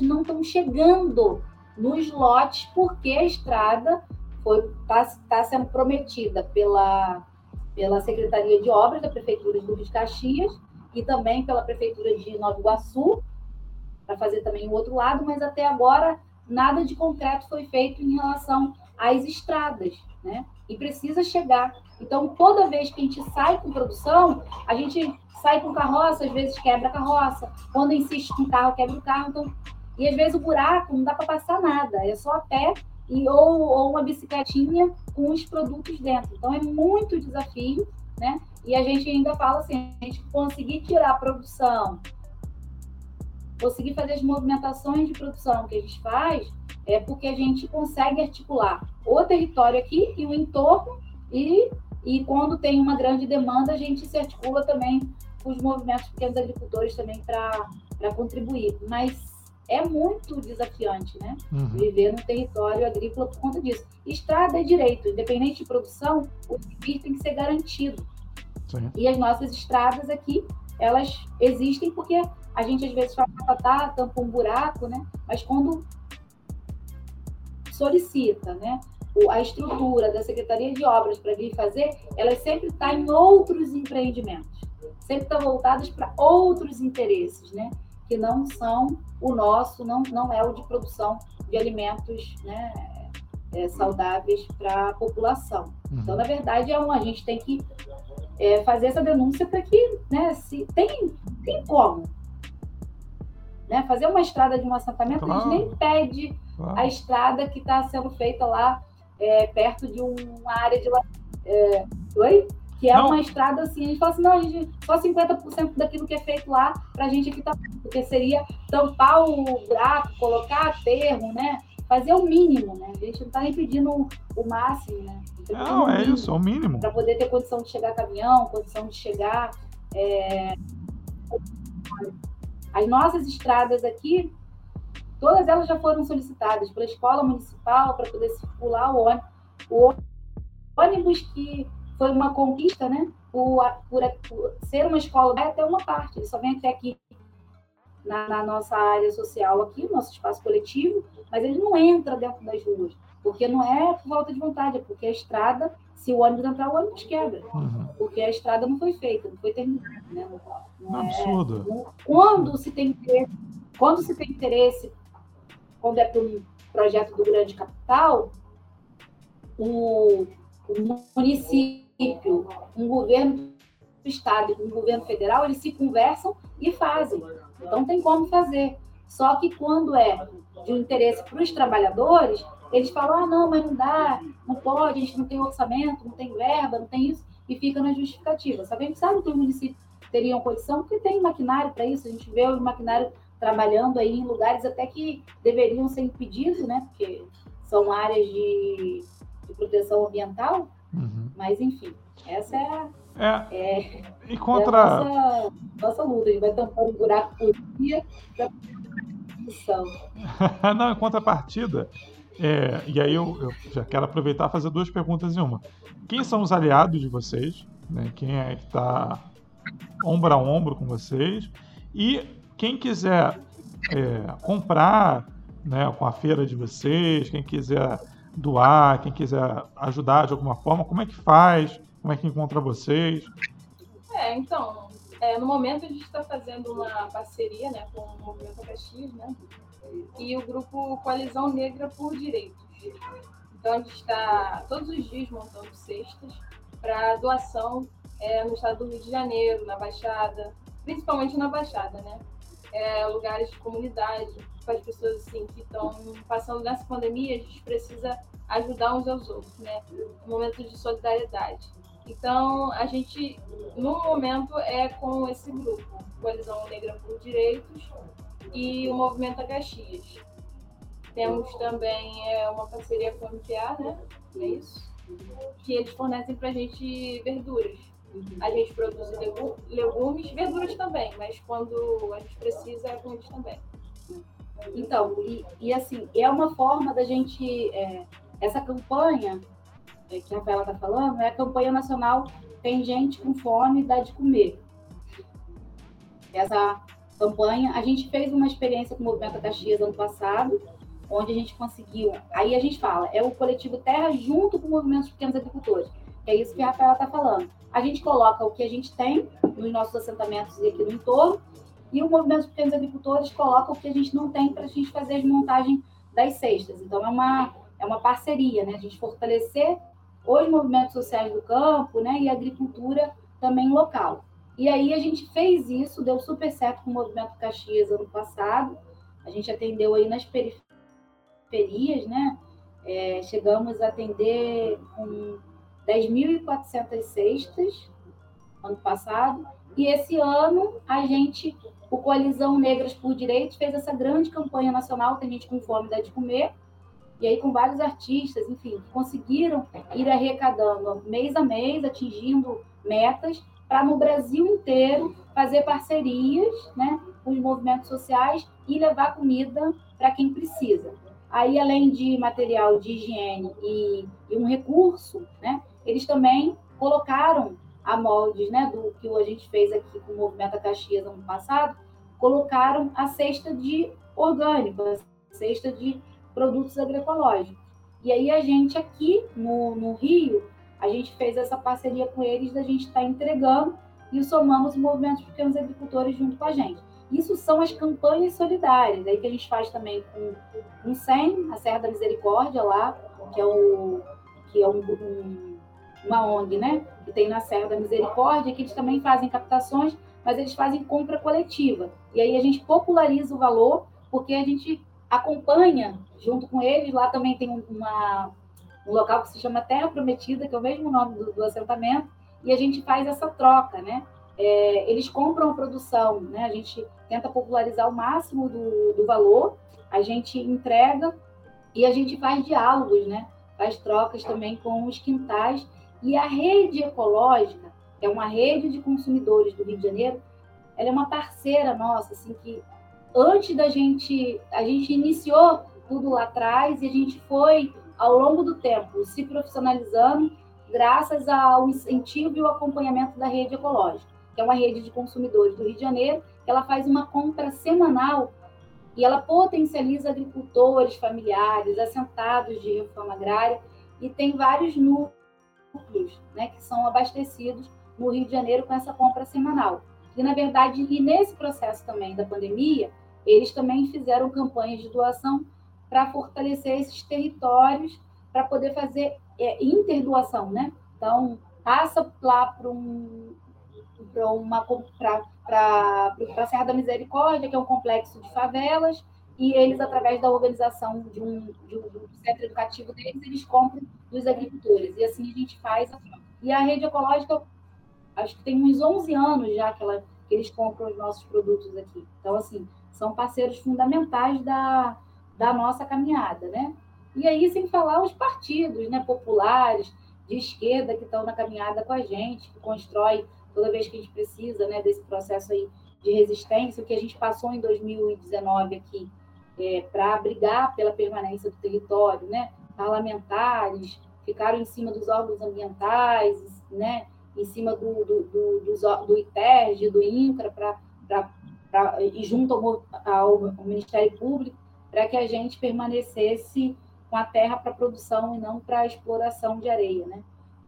não estão chegando nos lotes porque a estrada está tá sendo prometida pela, pela Secretaria de Obras da Prefeitura de Rio de Caxias e também pela Prefeitura de Nova Iguaçu, para fazer também o outro lado, mas até agora nada de concreto foi feito em relação às estradas, né? E precisa chegar. Então, toda vez que a gente sai com produção, a gente sai com carroça, às vezes quebra a carroça. Quando insiste com carro, quebra o carro. Então, e às vezes o buraco não dá para passar nada, é só a pé e ou, ou uma bicicletinha com os produtos dentro. Então, é muito desafio, né? E a gente ainda fala assim, a gente conseguir tirar a produção, conseguir fazer as movimentações de produção que a gente faz, é porque a gente consegue articular o território aqui e o entorno, e, e quando tem uma grande demanda, a gente se articula também com os movimentos pequenos agricultores também para contribuir. Mas é muito desafiante, né? Uhum. Viver no território agrícola por conta disso. Estrada é direito, independente de produção, o serviço tem que ser garantido. Sim. E as nossas estradas aqui, elas existem porque a gente às vezes fala, tá, tá, tampa um buraco, né? Mas quando solicita, né? A estrutura da Secretaria de Obras para vir fazer, ela sempre está em outros empreendimentos, sempre está voltadas para outros interesses, né? Que não são o nosso, não, não é o de produção de alimentos, né? é, saudáveis para a população. Uhum. Então, na verdade, é um, a gente tem que é, fazer essa denúncia para que, né, se tem, tem como. Né, fazer uma estrada de um assentamento, claro. a gente nem pede claro. a estrada que está sendo feita lá é, perto de uma área de. É, oi? Que é não. uma estrada assim, a gente fala assim, não, a gente, só 50% daquilo que é feito lá para a gente aqui tá. Porque seria tampar o buraco, colocar aterro, né? Fazer o mínimo, né? A gente não está nem pedindo o máximo, né? Não, é isso, é o mínimo. Para poder ter condição de chegar caminhão, condição de chegar. É... As nossas estradas aqui, todas elas já foram solicitadas pela escola municipal para poder circular o ônibus. O ônibus que foi uma conquista, né? Por, por, por ser uma escola, vai até uma parte, ele só vem até aqui na, na, nossa área social aqui, nosso espaço coletivo, mas ele não entra dentro das ruas, porque não é por falta de vontade, é porque a estrada, se o ônibus entrar, o ônibus quebra, uhum. porque a estrada não foi feita, não foi terminada, né? Não, não é, absurdo. Não, quando se tem interesse, quando se tem interesse, quando é para um projeto do grande capital, o, o município, um governo do estado e um governo federal, eles se conversam e fazem. Então tem como fazer. Só que quando é de interesse para os trabalhadores, eles falam: ah, não, mas não dá, não pode, a gente não tem orçamento, não tem verba, não tem isso, e fica na justificativa. Sabe, a gente sabe que os municípios teriam condição, porque tem maquinário para isso, a gente vê o maquinário trabalhando aí em lugares até que deveriam ser impedidos, né? Porque são áreas de, de proteção ambiental, uhum. mas enfim, essa é a é. é. E contra. É a nossa, nossa luta, a gente vai tampando um buraco por dia para <laughs> Não, em contrapartida, é, e aí eu, eu, já quero aproveitar e fazer duas perguntas em uma. Quem são os aliados de vocês? Né? Quem é que está ombro a ombro com vocês? E quem quiser é, comprar né, com a feira de vocês, quem quiser doar, quem quiser ajudar de alguma forma, como é que faz? Como é que encontra vocês? É, então, é, no momento a gente está fazendo uma parceria né, com o Movimento Caxias, né? E o grupo Coalizão Negra por Direitos. Então a gente está todos os dias montando cestas para doação é, no estado do Rio de Janeiro, na Baixada, principalmente na Baixada, né? É, lugares de comunidade, para as pessoas assim, que estão passando nessa pandemia, a gente precisa ajudar uns aos outros, né? Momento de solidariedade. Então, a gente, no momento, é com esse grupo, Coalizão Negra por Direitos e o Movimento Caxias. Temos também é, uma parceria com o MPA, né? É isso? Que eles fornecem para a gente verduras. A gente produz legumes, verduras também, mas quando a gente precisa é com eles também. Então, e, e assim, é uma forma da gente. É, essa campanha que a Rafaela está falando, é a campanha nacional Tem Gente com Fome, Dá de Comer. Essa campanha, a gente fez uma experiência com o Movimento Caxias ano passado, onde a gente conseguiu, aí a gente fala, é o coletivo Terra junto com o Movimento dos Pequenos Agricultores, que é isso que a Rafaela está falando. A gente coloca o que a gente tem nos nossos assentamentos e aqui no entorno, e o Movimento dos Pequenos Agricultores coloca o que a gente não tem para a gente fazer a montagem das cestas. Então, é uma, é uma parceria, né? A gente fortalecer os movimentos sociais do campo, né, e a agricultura também local. E aí a gente fez isso, deu super certo com o Movimento Caxias ano passado. A gente atendeu aí nas periferias, né? É, chegamos a atender com 10.400 cestas ano passado. E esse ano a gente, o Coalizão Negras por Direitos, fez essa grande campanha nacional, tem gente com fome dá de comer, e aí com vários artistas, enfim, conseguiram ir arrecadando mês a mês, atingindo metas, para no Brasil inteiro fazer parcerias né, com os movimentos sociais e levar comida para quem precisa. Aí, além de material de higiene e, e, um recurso, né, eles também colocaram a moldes né, do que a gente fez aqui com o Movimento Caxias ano passado, colocaram a cesta de orgânico, a cesta de produtos agroecológicos. E aí a gente aqui no, no Rio, a gente fez essa parceria com eles da gente estar tá entregando e somamos o movimento de pequenos agricultores junto com a gente. Isso são as campanhas solidárias, aí que a gente faz também com, com SEM, a Serra da Misericórdia lá, que é, o, que é um, um, uma ONG, né? Que tem na Serra da Misericórdia, que eles também fazem captações, mas eles fazem compra coletiva. E aí a gente populariza o valor, porque a gente acompanha junto com eles. Lá também tem uma, um local que se chama Terra Prometida, que é o mesmo nome do, do assentamento, e a gente faz essa troca, né? É, eles compram a produção, né? A gente tenta popularizar o máximo do, do valor, a gente entrega e a gente faz diálogos, né? Faz trocas também com os quintais. E a rede ecológica, que é uma rede de consumidores do Rio de Janeiro, ela é uma parceira nossa, assim, que antes da gente, a gente iniciou tudo lá atrás e a gente foi, ao longo do tempo, se profissionalizando graças ao incentivo e o acompanhamento da rede ecológica, que é uma rede de consumidores do Rio de Janeiro, ela faz uma compra semanal e ela potencializa agricultores familiares, assentados de reforma agrária, e tem vários núcleos né, que são abastecidos no Rio de Janeiro com essa compra semanal. E, na verdade, e nesse processo também da pandemia, eles também fizeram campanhas de doação para fortalecer esses territórios, para poder fazer é, interdoação, né? Então, passa lá para um, para uma para a Serra da Misericórdia, que é um complexo de favelas, e eles, através da organização de um, de um, centro educativo deles, eles compram dos agricultores. E assim a gente faz. A e a rede ecológica, acho que tem uns 11 anos já que, ela, que eles compram os nossos produtos aqui. Então, assim, são parceiros fundamentais da, da nossa caminhada, né? E aí, sem falar os partidos né, populares, de esquerda, que estão na caminhada com a gente, que constrói toda vez que a gente precisa né, desse processo aí de resistência, o que a gente passou em 2019 aqui é, para brigar pela permanência do território, né? Parlamentares ficaram em cima dos órgãos ambientais, né? Em cima do, do, do, do, do ITERG, do INCRA, para e junto ao, ao, ao Ministério Público, para que a gente permanecesse com a terra para produção e não para exploração de areia, né?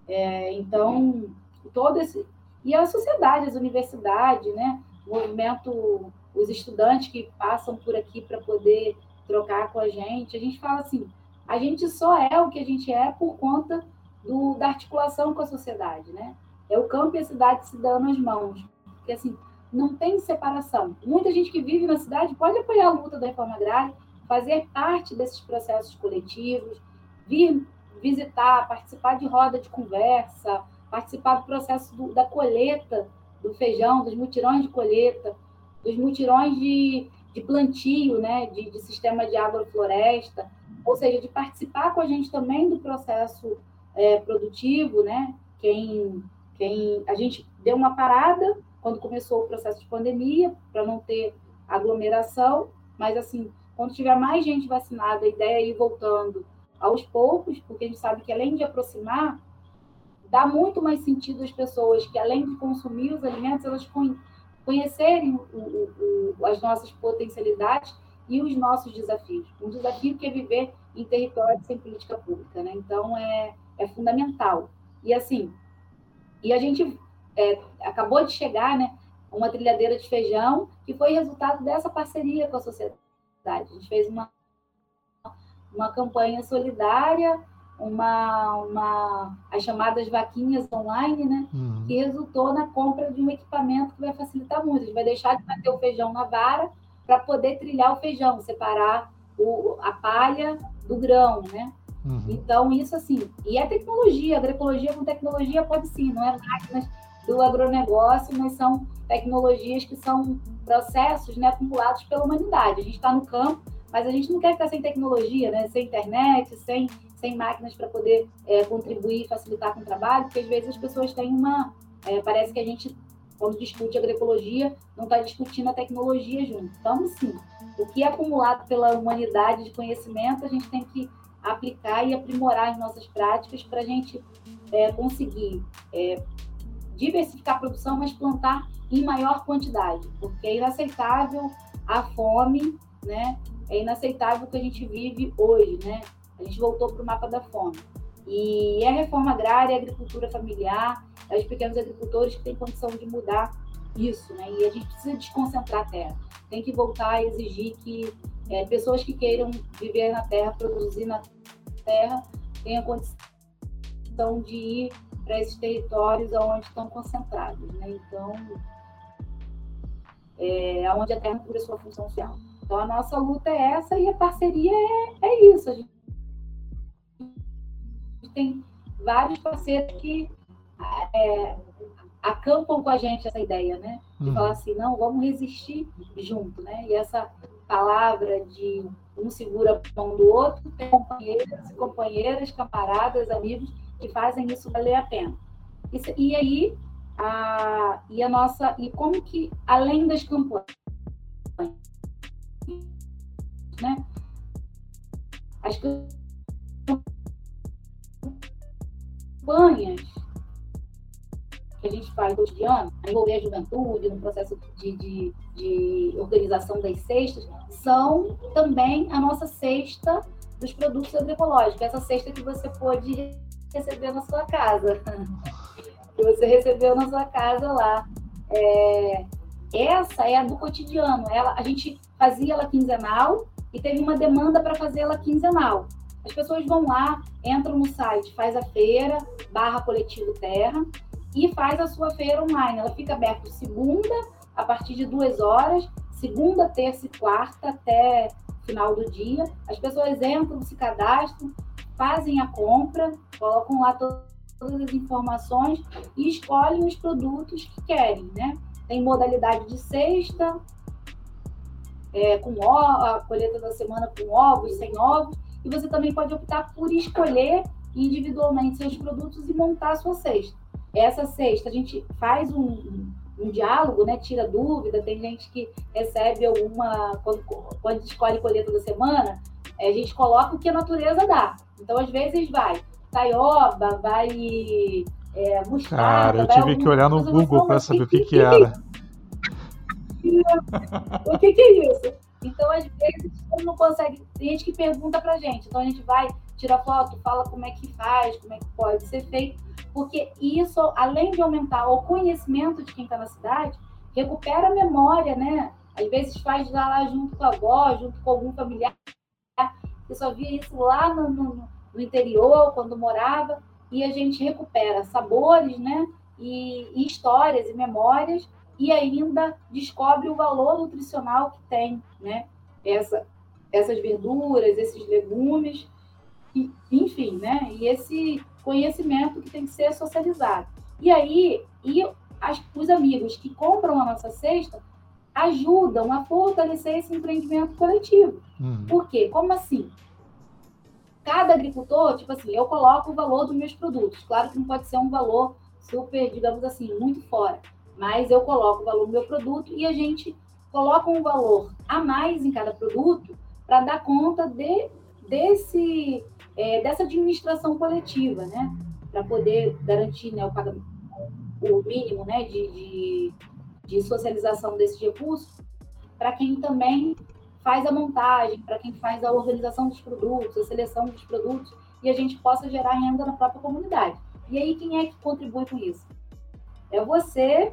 É, então, todo esse e a sociedade, as universidades, né? O movimento, os estudantes que passam por aqui para poder trocar com a gente, a gente fala assim, a gente só é o que a gente é por conta do, da articulação com a sociedade, né? É o campo e a cidade se dando as mãos, porque assim não tem separação. Muita gente que vive na cidade pode apoiar a luta da reforma agrária, fazer parte desses processos coletivos, vir visitar, participar de roda de conversa, participar do processo do, da colheita do feijão, dos mutirões de colheita, dos mutirões de, de plantio, né, de, de sistema de agrofloresta, ou seja, de participar com a gente também do processo é, produtivo, né? Quem, quem a gente deu uma parada quando começou o processo de pandemia para não ter aglomeração, mas assim, quando tiver mais gente vacinada, a ideia é ir voltando aos poucos, porque a gente sabe que além de aproximar, dá muito mais sentido às pessoas que, além de consumir os alimentos, elas conhecerem o, o, as nossas potencialidades e os nossos desafios. Um desafio que é viver em território sem política pública, né? Então, é, é fundamental. E, assim, e a gente é, acabou de chegar, né? Uma trilhadeira de feijão, que foi resultado dessa parceria com a sociedade. A gente fez uma, uma campanha solidária uma, uma as chamadas vaquinhas online, né? Uhum. Que resultou na compra de um equipamento que vai facilitar muito. A gente vai deixar de bater o feijão na vara para poder trilhar o feijão, separar o, a palha do grão, né? Uhum. Então, isso assim, e é tecnologia, agroecologia com tecnologia pode sim, não é máquinas do agronegócio, mas são tecnologias que são processos né, acumulados pela humanidade. A gente está no campo, mas a gente não quer ficar sem tecnologia, né? sem internet, sem sem máquinas para poder é, contribuir facilitar com o trabalho, porque às vezes as pessoas têm uma. É, parece que a gente, quando discute agroecologia, não está discutindo a tecnologia junto. Então, sim, o que é acumulado pela humanidade de conhecimento, a gente tem que aplicar e aprimorar as nossas práticas para a gente é, conseguir é, diversificar a produção, mas plantar em maior quantidade, porque é inaceitável a fome, né? É inaceitável o que a gente vive hoje, né? A gente voltou para o mapa da fome. E é reforma agrária, a agricultura familiar, é os pequenos agricultores que têm condição de mudar isso, né? E a gente precisa desconcentrar a terra. Tem que voltar a exigir que é, pessoas que queiram viver na terra, produzir na terra, tenha condição de ir para esses territórios onde estão concentrados. Né? Então, é, onde a terra cumpre sua função social. Então, a nossa luta é essa e a parceria é, é isso. A gente tem vários parceiros que é, acampam com a gente essa ideia, né? De hum. falar assim, não, vamos resistir junto, né? E essa palavra de um segura a mão do outro, tem companheiras companheiras, camaradas, amigos que fazem isso valer a pena. Isso, e aí, a, e a nossa, e como que, além das campanhas, né? As campanhas que a gente faz cotidiano, envolver a juventude no processo de, de, de organização das cestas, são também a nossa cesta dos produtos agroecológicos, essa cesta que você pode receber na sua casa, que <laughs> você recebeu na sua casa lá. É, essa é a do cotidiano. Ela, a gente fazia ela quinzenal e teve uma demanda para fazer ela quinzenal. As pessoas vão lá, entram no site, faz a feira, barra coletivo terra, e faz a sua feira online. Ela fica aberta segunda, a partir de duas horas, segunda, terça e quarta, até final do dia. As pessoas entram, se cadastram, fazem a compra, colocam lá todas as informações e escolhem os produtos que querem, né? Tem modalidade de sexta, é, com a colheita da semana com ovos, sem ovos, e você também pode optar por escolher individualmente seus produtos e montar a sua cesta. Essa cesta, a gente faz um, um, um diálogo, né? tira dúvida, tem gente que recebe alguma, quando, quando escolhe colheita da semana, a gente coloca o que a natureza dá. Então, às vezes, vai taioba, vai é, mostarda. Cara, eu tive que olhar no Google para saber o que, que, que era. <laughs> o que, que é isso? Então, às vezes, não consegue. Tem gente que pergunta pra gente. Então, a gente vai, tira foto, fala como é que faz, como é que pode ser feito. Porque isso, além de aumentar o conhecimento de quem está na cidade, recupera a memória, né? Às vezes faz lá junto com a avó, junto com algum familiar. Eu só via isso lá no, no, no interior, quando morava. E a gente recupera sabores, né? E, e histórias e memórias e ainda descobre o valor nutricional que tem, né? Essa, essas verduras, esses legumes, e, enfim, né? E esse conhecimento que tem que ser socializado. E aí, e as, os amigos que compram a nossa cesta ajudam a fortalecer esse empreendimento coletivo. Uhum. Por quê? Como assim? Cada agricultor, tipo assim, eu coloco o valor dos meus produtos. Claro que não pode ser um valor super, digamos assim, muito fora mas eu coloco o valor do meu produto e a gente coloca um valor a mais em cada produto para dar conta de, desse, é, dessa administração coletiva, né? Para poder garantir né, o, pagamento, o mínimo né, de, de, de socialização desses recursos para quem também faz a montagem, para quem faz a organização dos produtos, a seleção dos produtos, e a gente possa gerar renda na própria comunidade. E aí, quem é que contribui com isso? É você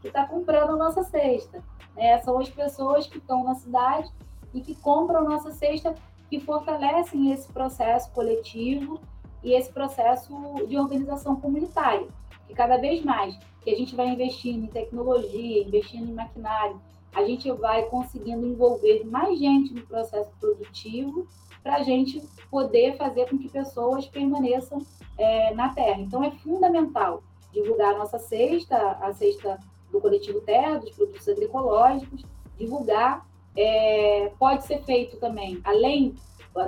que está comprando nossa cesta. Né? São as pessoas que estão na cidade e que compram nossa cesta, que fortalecem esse processo coletivo e esse processo de organização comunitária. E cada vez mais que a gente vai investindo em tecnologia, investindo em maquinário, a gente vai conseguindo envolver mais gente no processo produtivo para a gente poder fazer com que pessoas permaneçam é, na terra. Então, é fundamental divulgar a nossa cesta, a cesta do coletivo Terra, dos produtos agroecológicos, divulgar. É, pode ser feito também, além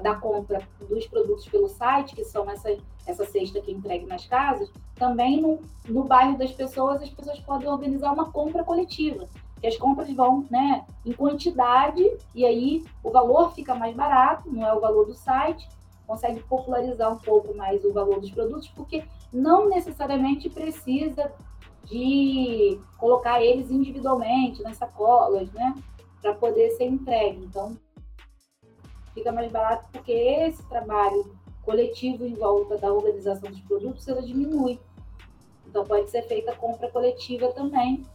da compra dos produtos pelo site, que são essa, essa cesta que é entregue nas casas, também no, no bairro das pessoas, as pessoas podem organizar uma compra coletiva, que as compras vão né, em quantidade, e aí o valor fica mais barato, não é o valor do site, consegue popularizar um pouco mais o valor dos produtos, porque não necessariamente precisa de colocar eles individualmente nas sacolas, né? Para poder ser entregue. Então, fica mais barato porque esse trabalho coletivo em volta da organização dos produtos, ela diminui. Então, pode ser feita compra coletiva também.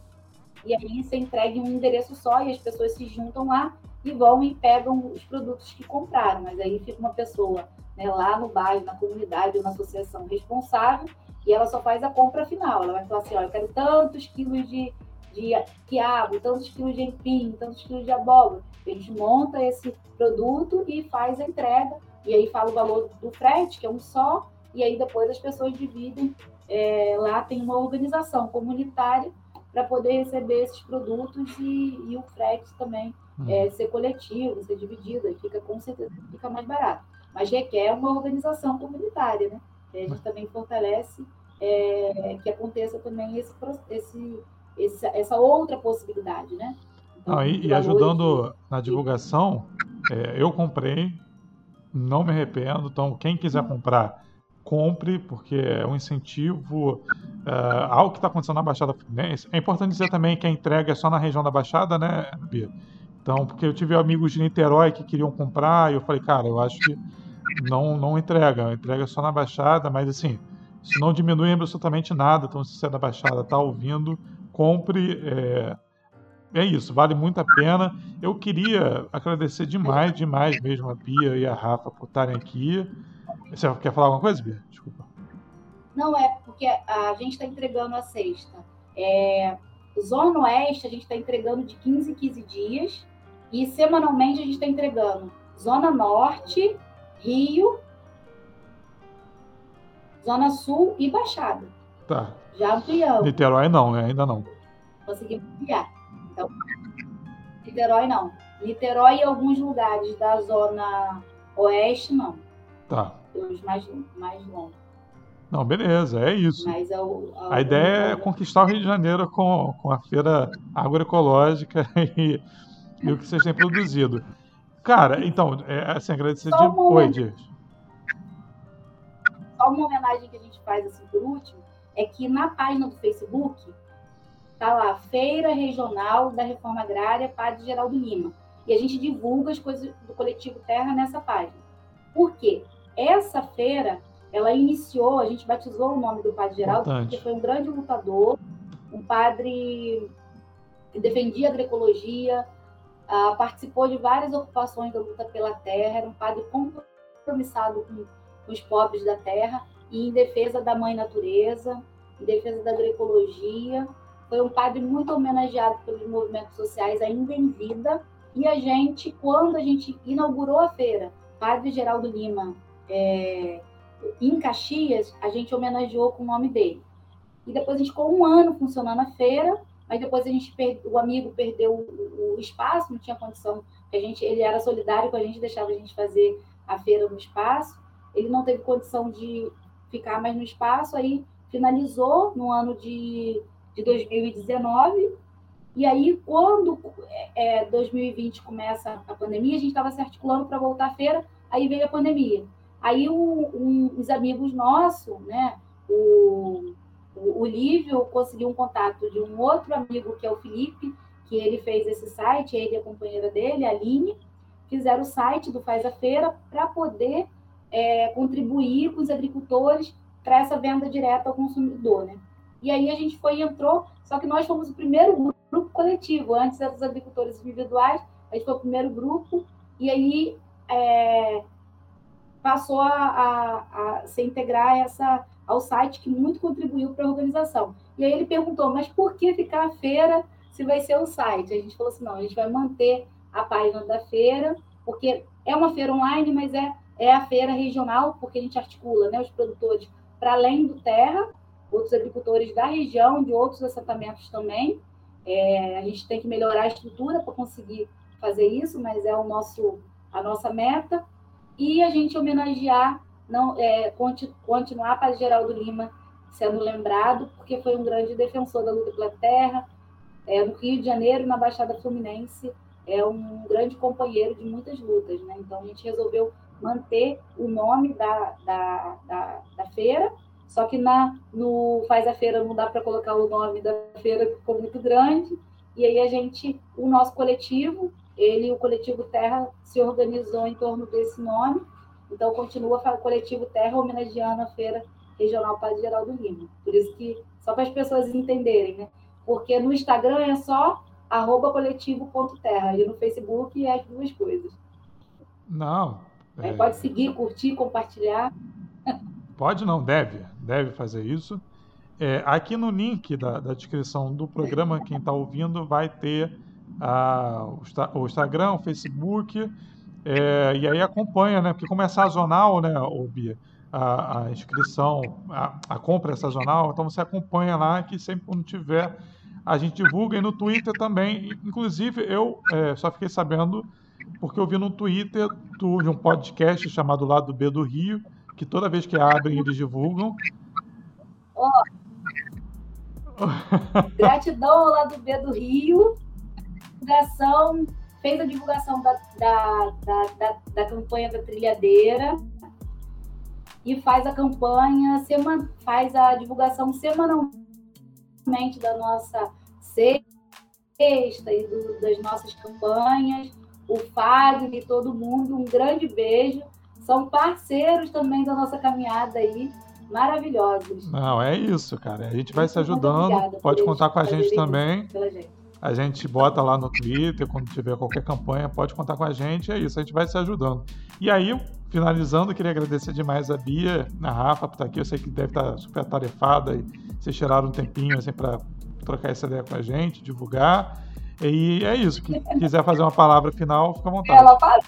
E aí você entrega em um endereço só e as pessoas se juntam lá e vão e pegam os produtos que compraram. Mas aí fica uma pessoa né, lá no bairro, na comunidade ou na associação responsável, e ela só faz a compra final. Ela vai falar assim, ó, eu quero tantos quilos de, de quiabo, tantos quilos de empim, tantos quilos de abóbora. A gente monta esse produto e faz a entrega, e aí fala o valor do frete, que é um só, e aí depois as pessoas dividem. É, lá tem uma organização comunitária para poder receber esses produtos e, e o frete também hum. é, ser coletivo, ser dividido, aí fica com certeza fica mais barato. Mas requer uma organização comunitária, né? a gente também fortalece é, que aconteça também esse, esse, esse, essa outra possibilidade, né? Então, ah, e, e ajudando na divulgação, é, eu comprei, não me arrependo. Então, quem quiser comprar, compre, porque é um incentivo uh, ao que está acontecendo na Baixada Fluminense. É importante dizer também que a entrega é só na região da Baixada, né, Bia? Então, porque eu tive amigos de Niterói que queriam comprar e eu falei, cara, eu acho que não, não entrega, entrega só na Baixada, mas assim, isso não diminui absolutamente nada. Então, se você é da Baixada, está ouvindo, compre. É, é isso, vale muito a pena. Eu queria agradecer demais, demais mesmo a Bia e a Rafa por estarem aqui. Você quer falar alguma coisa, Bia? Desculpa. Não, é porque a gente está entregando a sexta. É, Zona Oeste, a gente está entregando de 15 em 15 dias. E semanalmente a gente está entregando Zona Norte, Rio, Zona Sul e Baixada. Tá. Já ampliamos. Niterói não, né? Ainda não. Conseguimos ampliar. Então, Niterói não. Niterói e alguns lugares da Zona Oeste, não. Tá. Os mais, mais longos. Não, beleza, é isso. É o, a, ideia é conquistar o Rio de Janeiro com, com a feira agroecológica <laughs> e, e o que vocês têm produzido. Cara, então, é, assim, agradecer Só de. Uma... Oi, Dias. Só uma homenagem que a gente faz, assim, por último, é que na página do Facebook tá lá, Feira Regional da Reforma Agrária Padre Geraldo Lima. E a gente divulga as coisas do coletivo Terra nessa página. Por quê? Essa feira ela iniciou, a gente batizou o nome do Padre Geraldo, Importante. porque foi um grande lutador, um padre que defendia a agroecologia, uh, participou de várias ocupações da luta pela terra, era um padre compromissado com, com os pobres da terra e em defesa da mãe natureza, em defesa da agroecologia. Foi um padre muito homenageado pelos movimentos sociais ainda em vida. E a gente, quando a gente inaugurou a feira, Padre Geraldo Lima, é, em Caxias, a gente homenageou com o nome dele. E depois a gente ficou um ano funcionando a feira, mas depois a gente o amigo perdeu o, o, espaço, não tinha condição, a gente, ele era solidário com a gente, deixava a gente fazer a feira no espaço. Ele não teve condição de ficar mais no espaço, aí finalizou no ano de, de 2019. E aí, quando é, 2020 começa a pandemia, a gente estava se articulando para voltar à feira, aí veio a pandemia. Aí um, um, uns amigos nossos, né, o, o, o Lívio conseguiu um contato de um outro amigo, que é o Felipe, que ele fez esse site, ele e a companheira dele, a Aline, fizeram o site do Faz a Feira para poder é, contribuir com os agricultores para essa venda direta ao consumidor, né? E aí a gente foi e entrou, só que nós fomos o primeiro grupo, coletivo, antes eram os agricultores individuais, a gente foi o primeiro grupo, e aí é, passou a, a, a, se integrar essa, ao site que muito contribuiu para a organização. E aí ele perguntou, mas por que ficar a feira se vai ser o site? A gente falou assim, não, a gente vai manter a página da feira, porque é uma feira online, mas é, é a feira regional, porque a gente articula né, os produtores para além do terra, outros agricultores da região, de outros assentamentos também. É, a gente tem que melhorar a estrutura para conseguir fazer isso, mas é o nosso, a nossa meta e a gente homenagear, não, é, continuar para Geraldo Lima sendo lembrado, porque foi um grande defensor da luta pela terra, é, no Rio de Janeiro, na Baixada Fluminense, é um grande companheiro de muitas lutas. Né? Então, a gente resolveu manter o nome da, da, da, da feira, só que na, no Faz a Feira não dá para colocar o nome da feira, ficou muito grande, e aí a gente, o nosso coletivo, ele, o coletivo Terra, se organizou em torno desse nome. Então, continua o coletivo Terra homenageando a Feira Regional Padre Geraldo Lima. Por isso que, só para as pessoas entenderem, né? Porque no Instagram é só arroba coletivo.terra e no Facebook é as duas coisas. Não, É... Pode seguir, curtir, compartilhar. Pode não, deve. Deve fazer isso. É, aqui no link da, da, descrição do programa, quem está ouvindo vai ter a, o, Instagram, o Facebook, é, e aí acompanha, né? Porque como é sazonal, né, ô Bia, a, a inscrição, a, a, compra é sazonal, então você acompanha lá que sempre quando tiver a gente divulga e no Twitter também. Inclusive, eu é, só fiquei sabendo porque eu vi no Twitter de um podcast chamado Lado B do Rio, que toda vez que abrem eles divulgam. Oh. <laughs> Gratidão ao Lado B do Rio. Divulgação, fez a divulgação da, da, da, da, da campanha da trilhadeira e faz a campanha, sema, faz a divulgação semanalmente da nossa sexta e do, das nossas campanhas. O Fagner e todo mundo, um grande beijo. São parceiros também da nossa caminhada aí, maravilhosos. Não, é isso, cara. A gente vai Muito se ajudando. Pode contar com a gente também. Gente. A gente bota lá no Twitter, quando tiver qualquer campanha, pode contar com a gente. É isso, a gente vai se ajudando. E aí, finalizando, queria agradecer demais a Bia, a Rafa por estar aqui. Eu sei que deve estar super atarefada e vocês tiraram um tempinho assim, para trocar essa ideia com a gente, divulgar. E é isso. Quem quiser fazer uma palavra final, fica à vontade. Ela parou.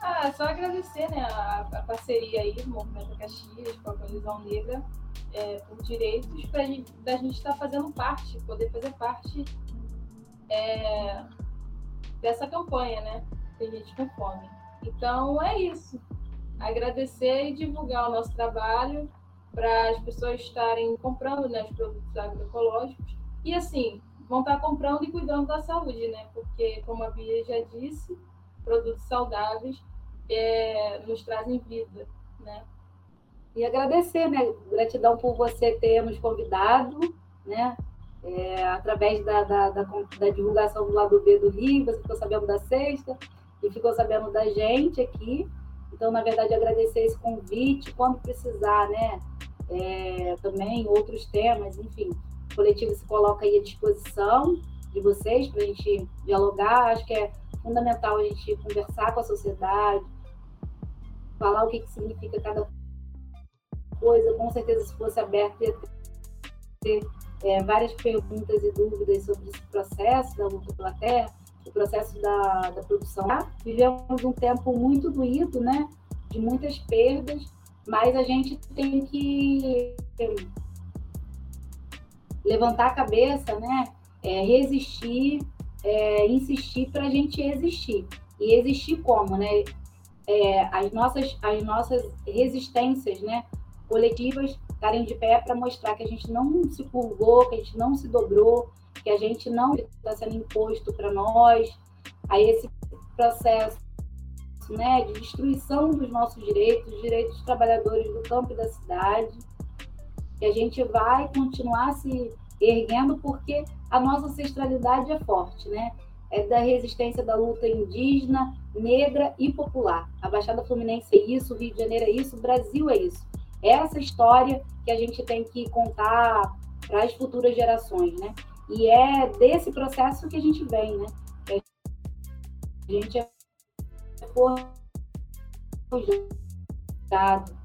Ah, só agradecer né, a, a parceria aí do Movimento Caxias com a Colisão Negra é, por direitos para da gente estar tá fazendo parte, poder fazer parte é, dessa campanha, né? Tem gente com fome. Então é isso. Agradecer e divulgar o nosso trabalho para as pessoas estarem comprando né, os produtos agroecológicos. E assim, vão estar comprando e cuidando da saúde, né? Porque, como a Bia já disse, produtos saudáveis é, nos trazem vida, né? E agradecer, né? Gratidão por você ter nos convidado, né? É, através da, da, da, da, divulgação do lado B do Rio, você ficou sabendo da sexta e ficou sabendo da gente aqui. Então, na verdade, agradecer esse convite, quando precisar, né? É, também outros temas, enfim, coletivo se coloca aí à disposição de vocês para a gente dialogar. Acho que é fundamental a gente conversar com a sociedade, falar o que, que significa cada coisa. Com certeza, se fosse aberto, ia ter é, várias perguntas e dúvidas sobre esse processo da luta pela terra, o processo da, da produção. Vivemos um tempo muito doído, né? De muitas perdas, mas a gente tem que levantar a cabeça, né? É, resistir, é, insistir para a gente existir. E existir como, né? É, as, nossas, as nossas resistências né, coletivas estarem de pé para mostrar que a gente não se curvou, que a gente não se dobrou, que a gente não está sendo imposto para nós, a esse processo né, de destruição dos nossos direitos, direitos dos trabalhadores do campo e da cidade, que a gente vai continuar se erguendo porque a nossa ancestralidade é forte, né? É da resistência da luta indígena, negra e popular. A Baixada Fluminense é isso, o Rio de Janeiro é isso, o Brasil é isso. É essa história que a gente tem que contar para as futuras gerações, né? E é desse processo que a gente vem, né? A gente é forjado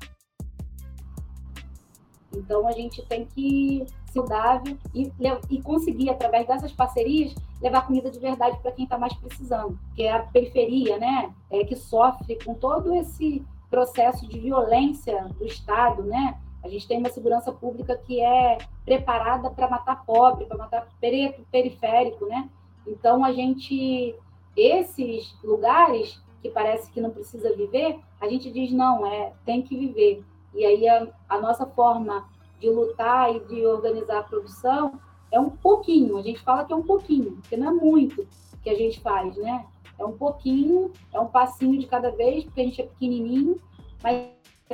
então a gente tem que ser saudável e, e conseguir, através dessas parcerias, levar comida de verdade para quem está mais precisando, que é a periferia, né? É, que sofre com todo esse processo de violência do Estado, né? A gente tem uma segurança pública que é preparada para matar pobre, para matar preto, periférico, né? Então a gente, esses lugares que parece que não precisa viver, a gente diz não, é tem que viver. E aí a, a nossa forma de lutar e de organizar a produção é um pouquinho. A gente fala que é um pouquinho, porque não é muito que a gente faz, né? É um pouquinho, é um passinho de cada vez, porque a gente é pequenininho, mas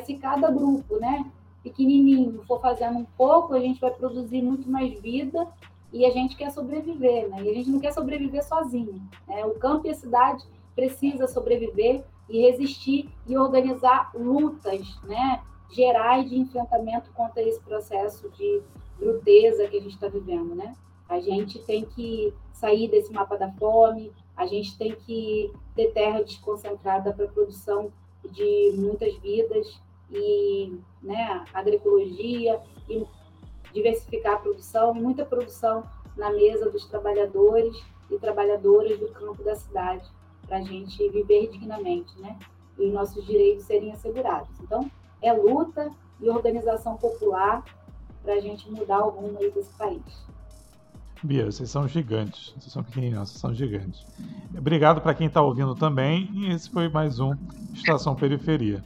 se cada grupo, né, pequenininho, for fazendo um pouco, a gente vai produzir muito mais vida e a gente quer sobreviver, né? E a gente não quer sobreviver sozinho, né? O campo e a cidade precisa sobreviver e resistir e organizar lutas, né? Gerais de enfrentamento contra esse processo de bruteza que a gente está vivendo, né? A gente tem que sair desse mapa da fome, a gente tem que ter terra desconcentrada para a produção de muitas vidas e né, agroecologia e diversificar a produção, muita produção na mesa dos trabalhadores e trabalhadoras do campo da cidade, para a gente viver dignamente, né? E os nossos direitos serem assegurados. Então, é luta e organização popular para a gente mudar o rumo desse país. Bia, vocês são gigantes. Vocês são pequenininhos, vocês são gigantes. Obrigado para quem está ouvindo também. E esse foi mais um Estação Periferia.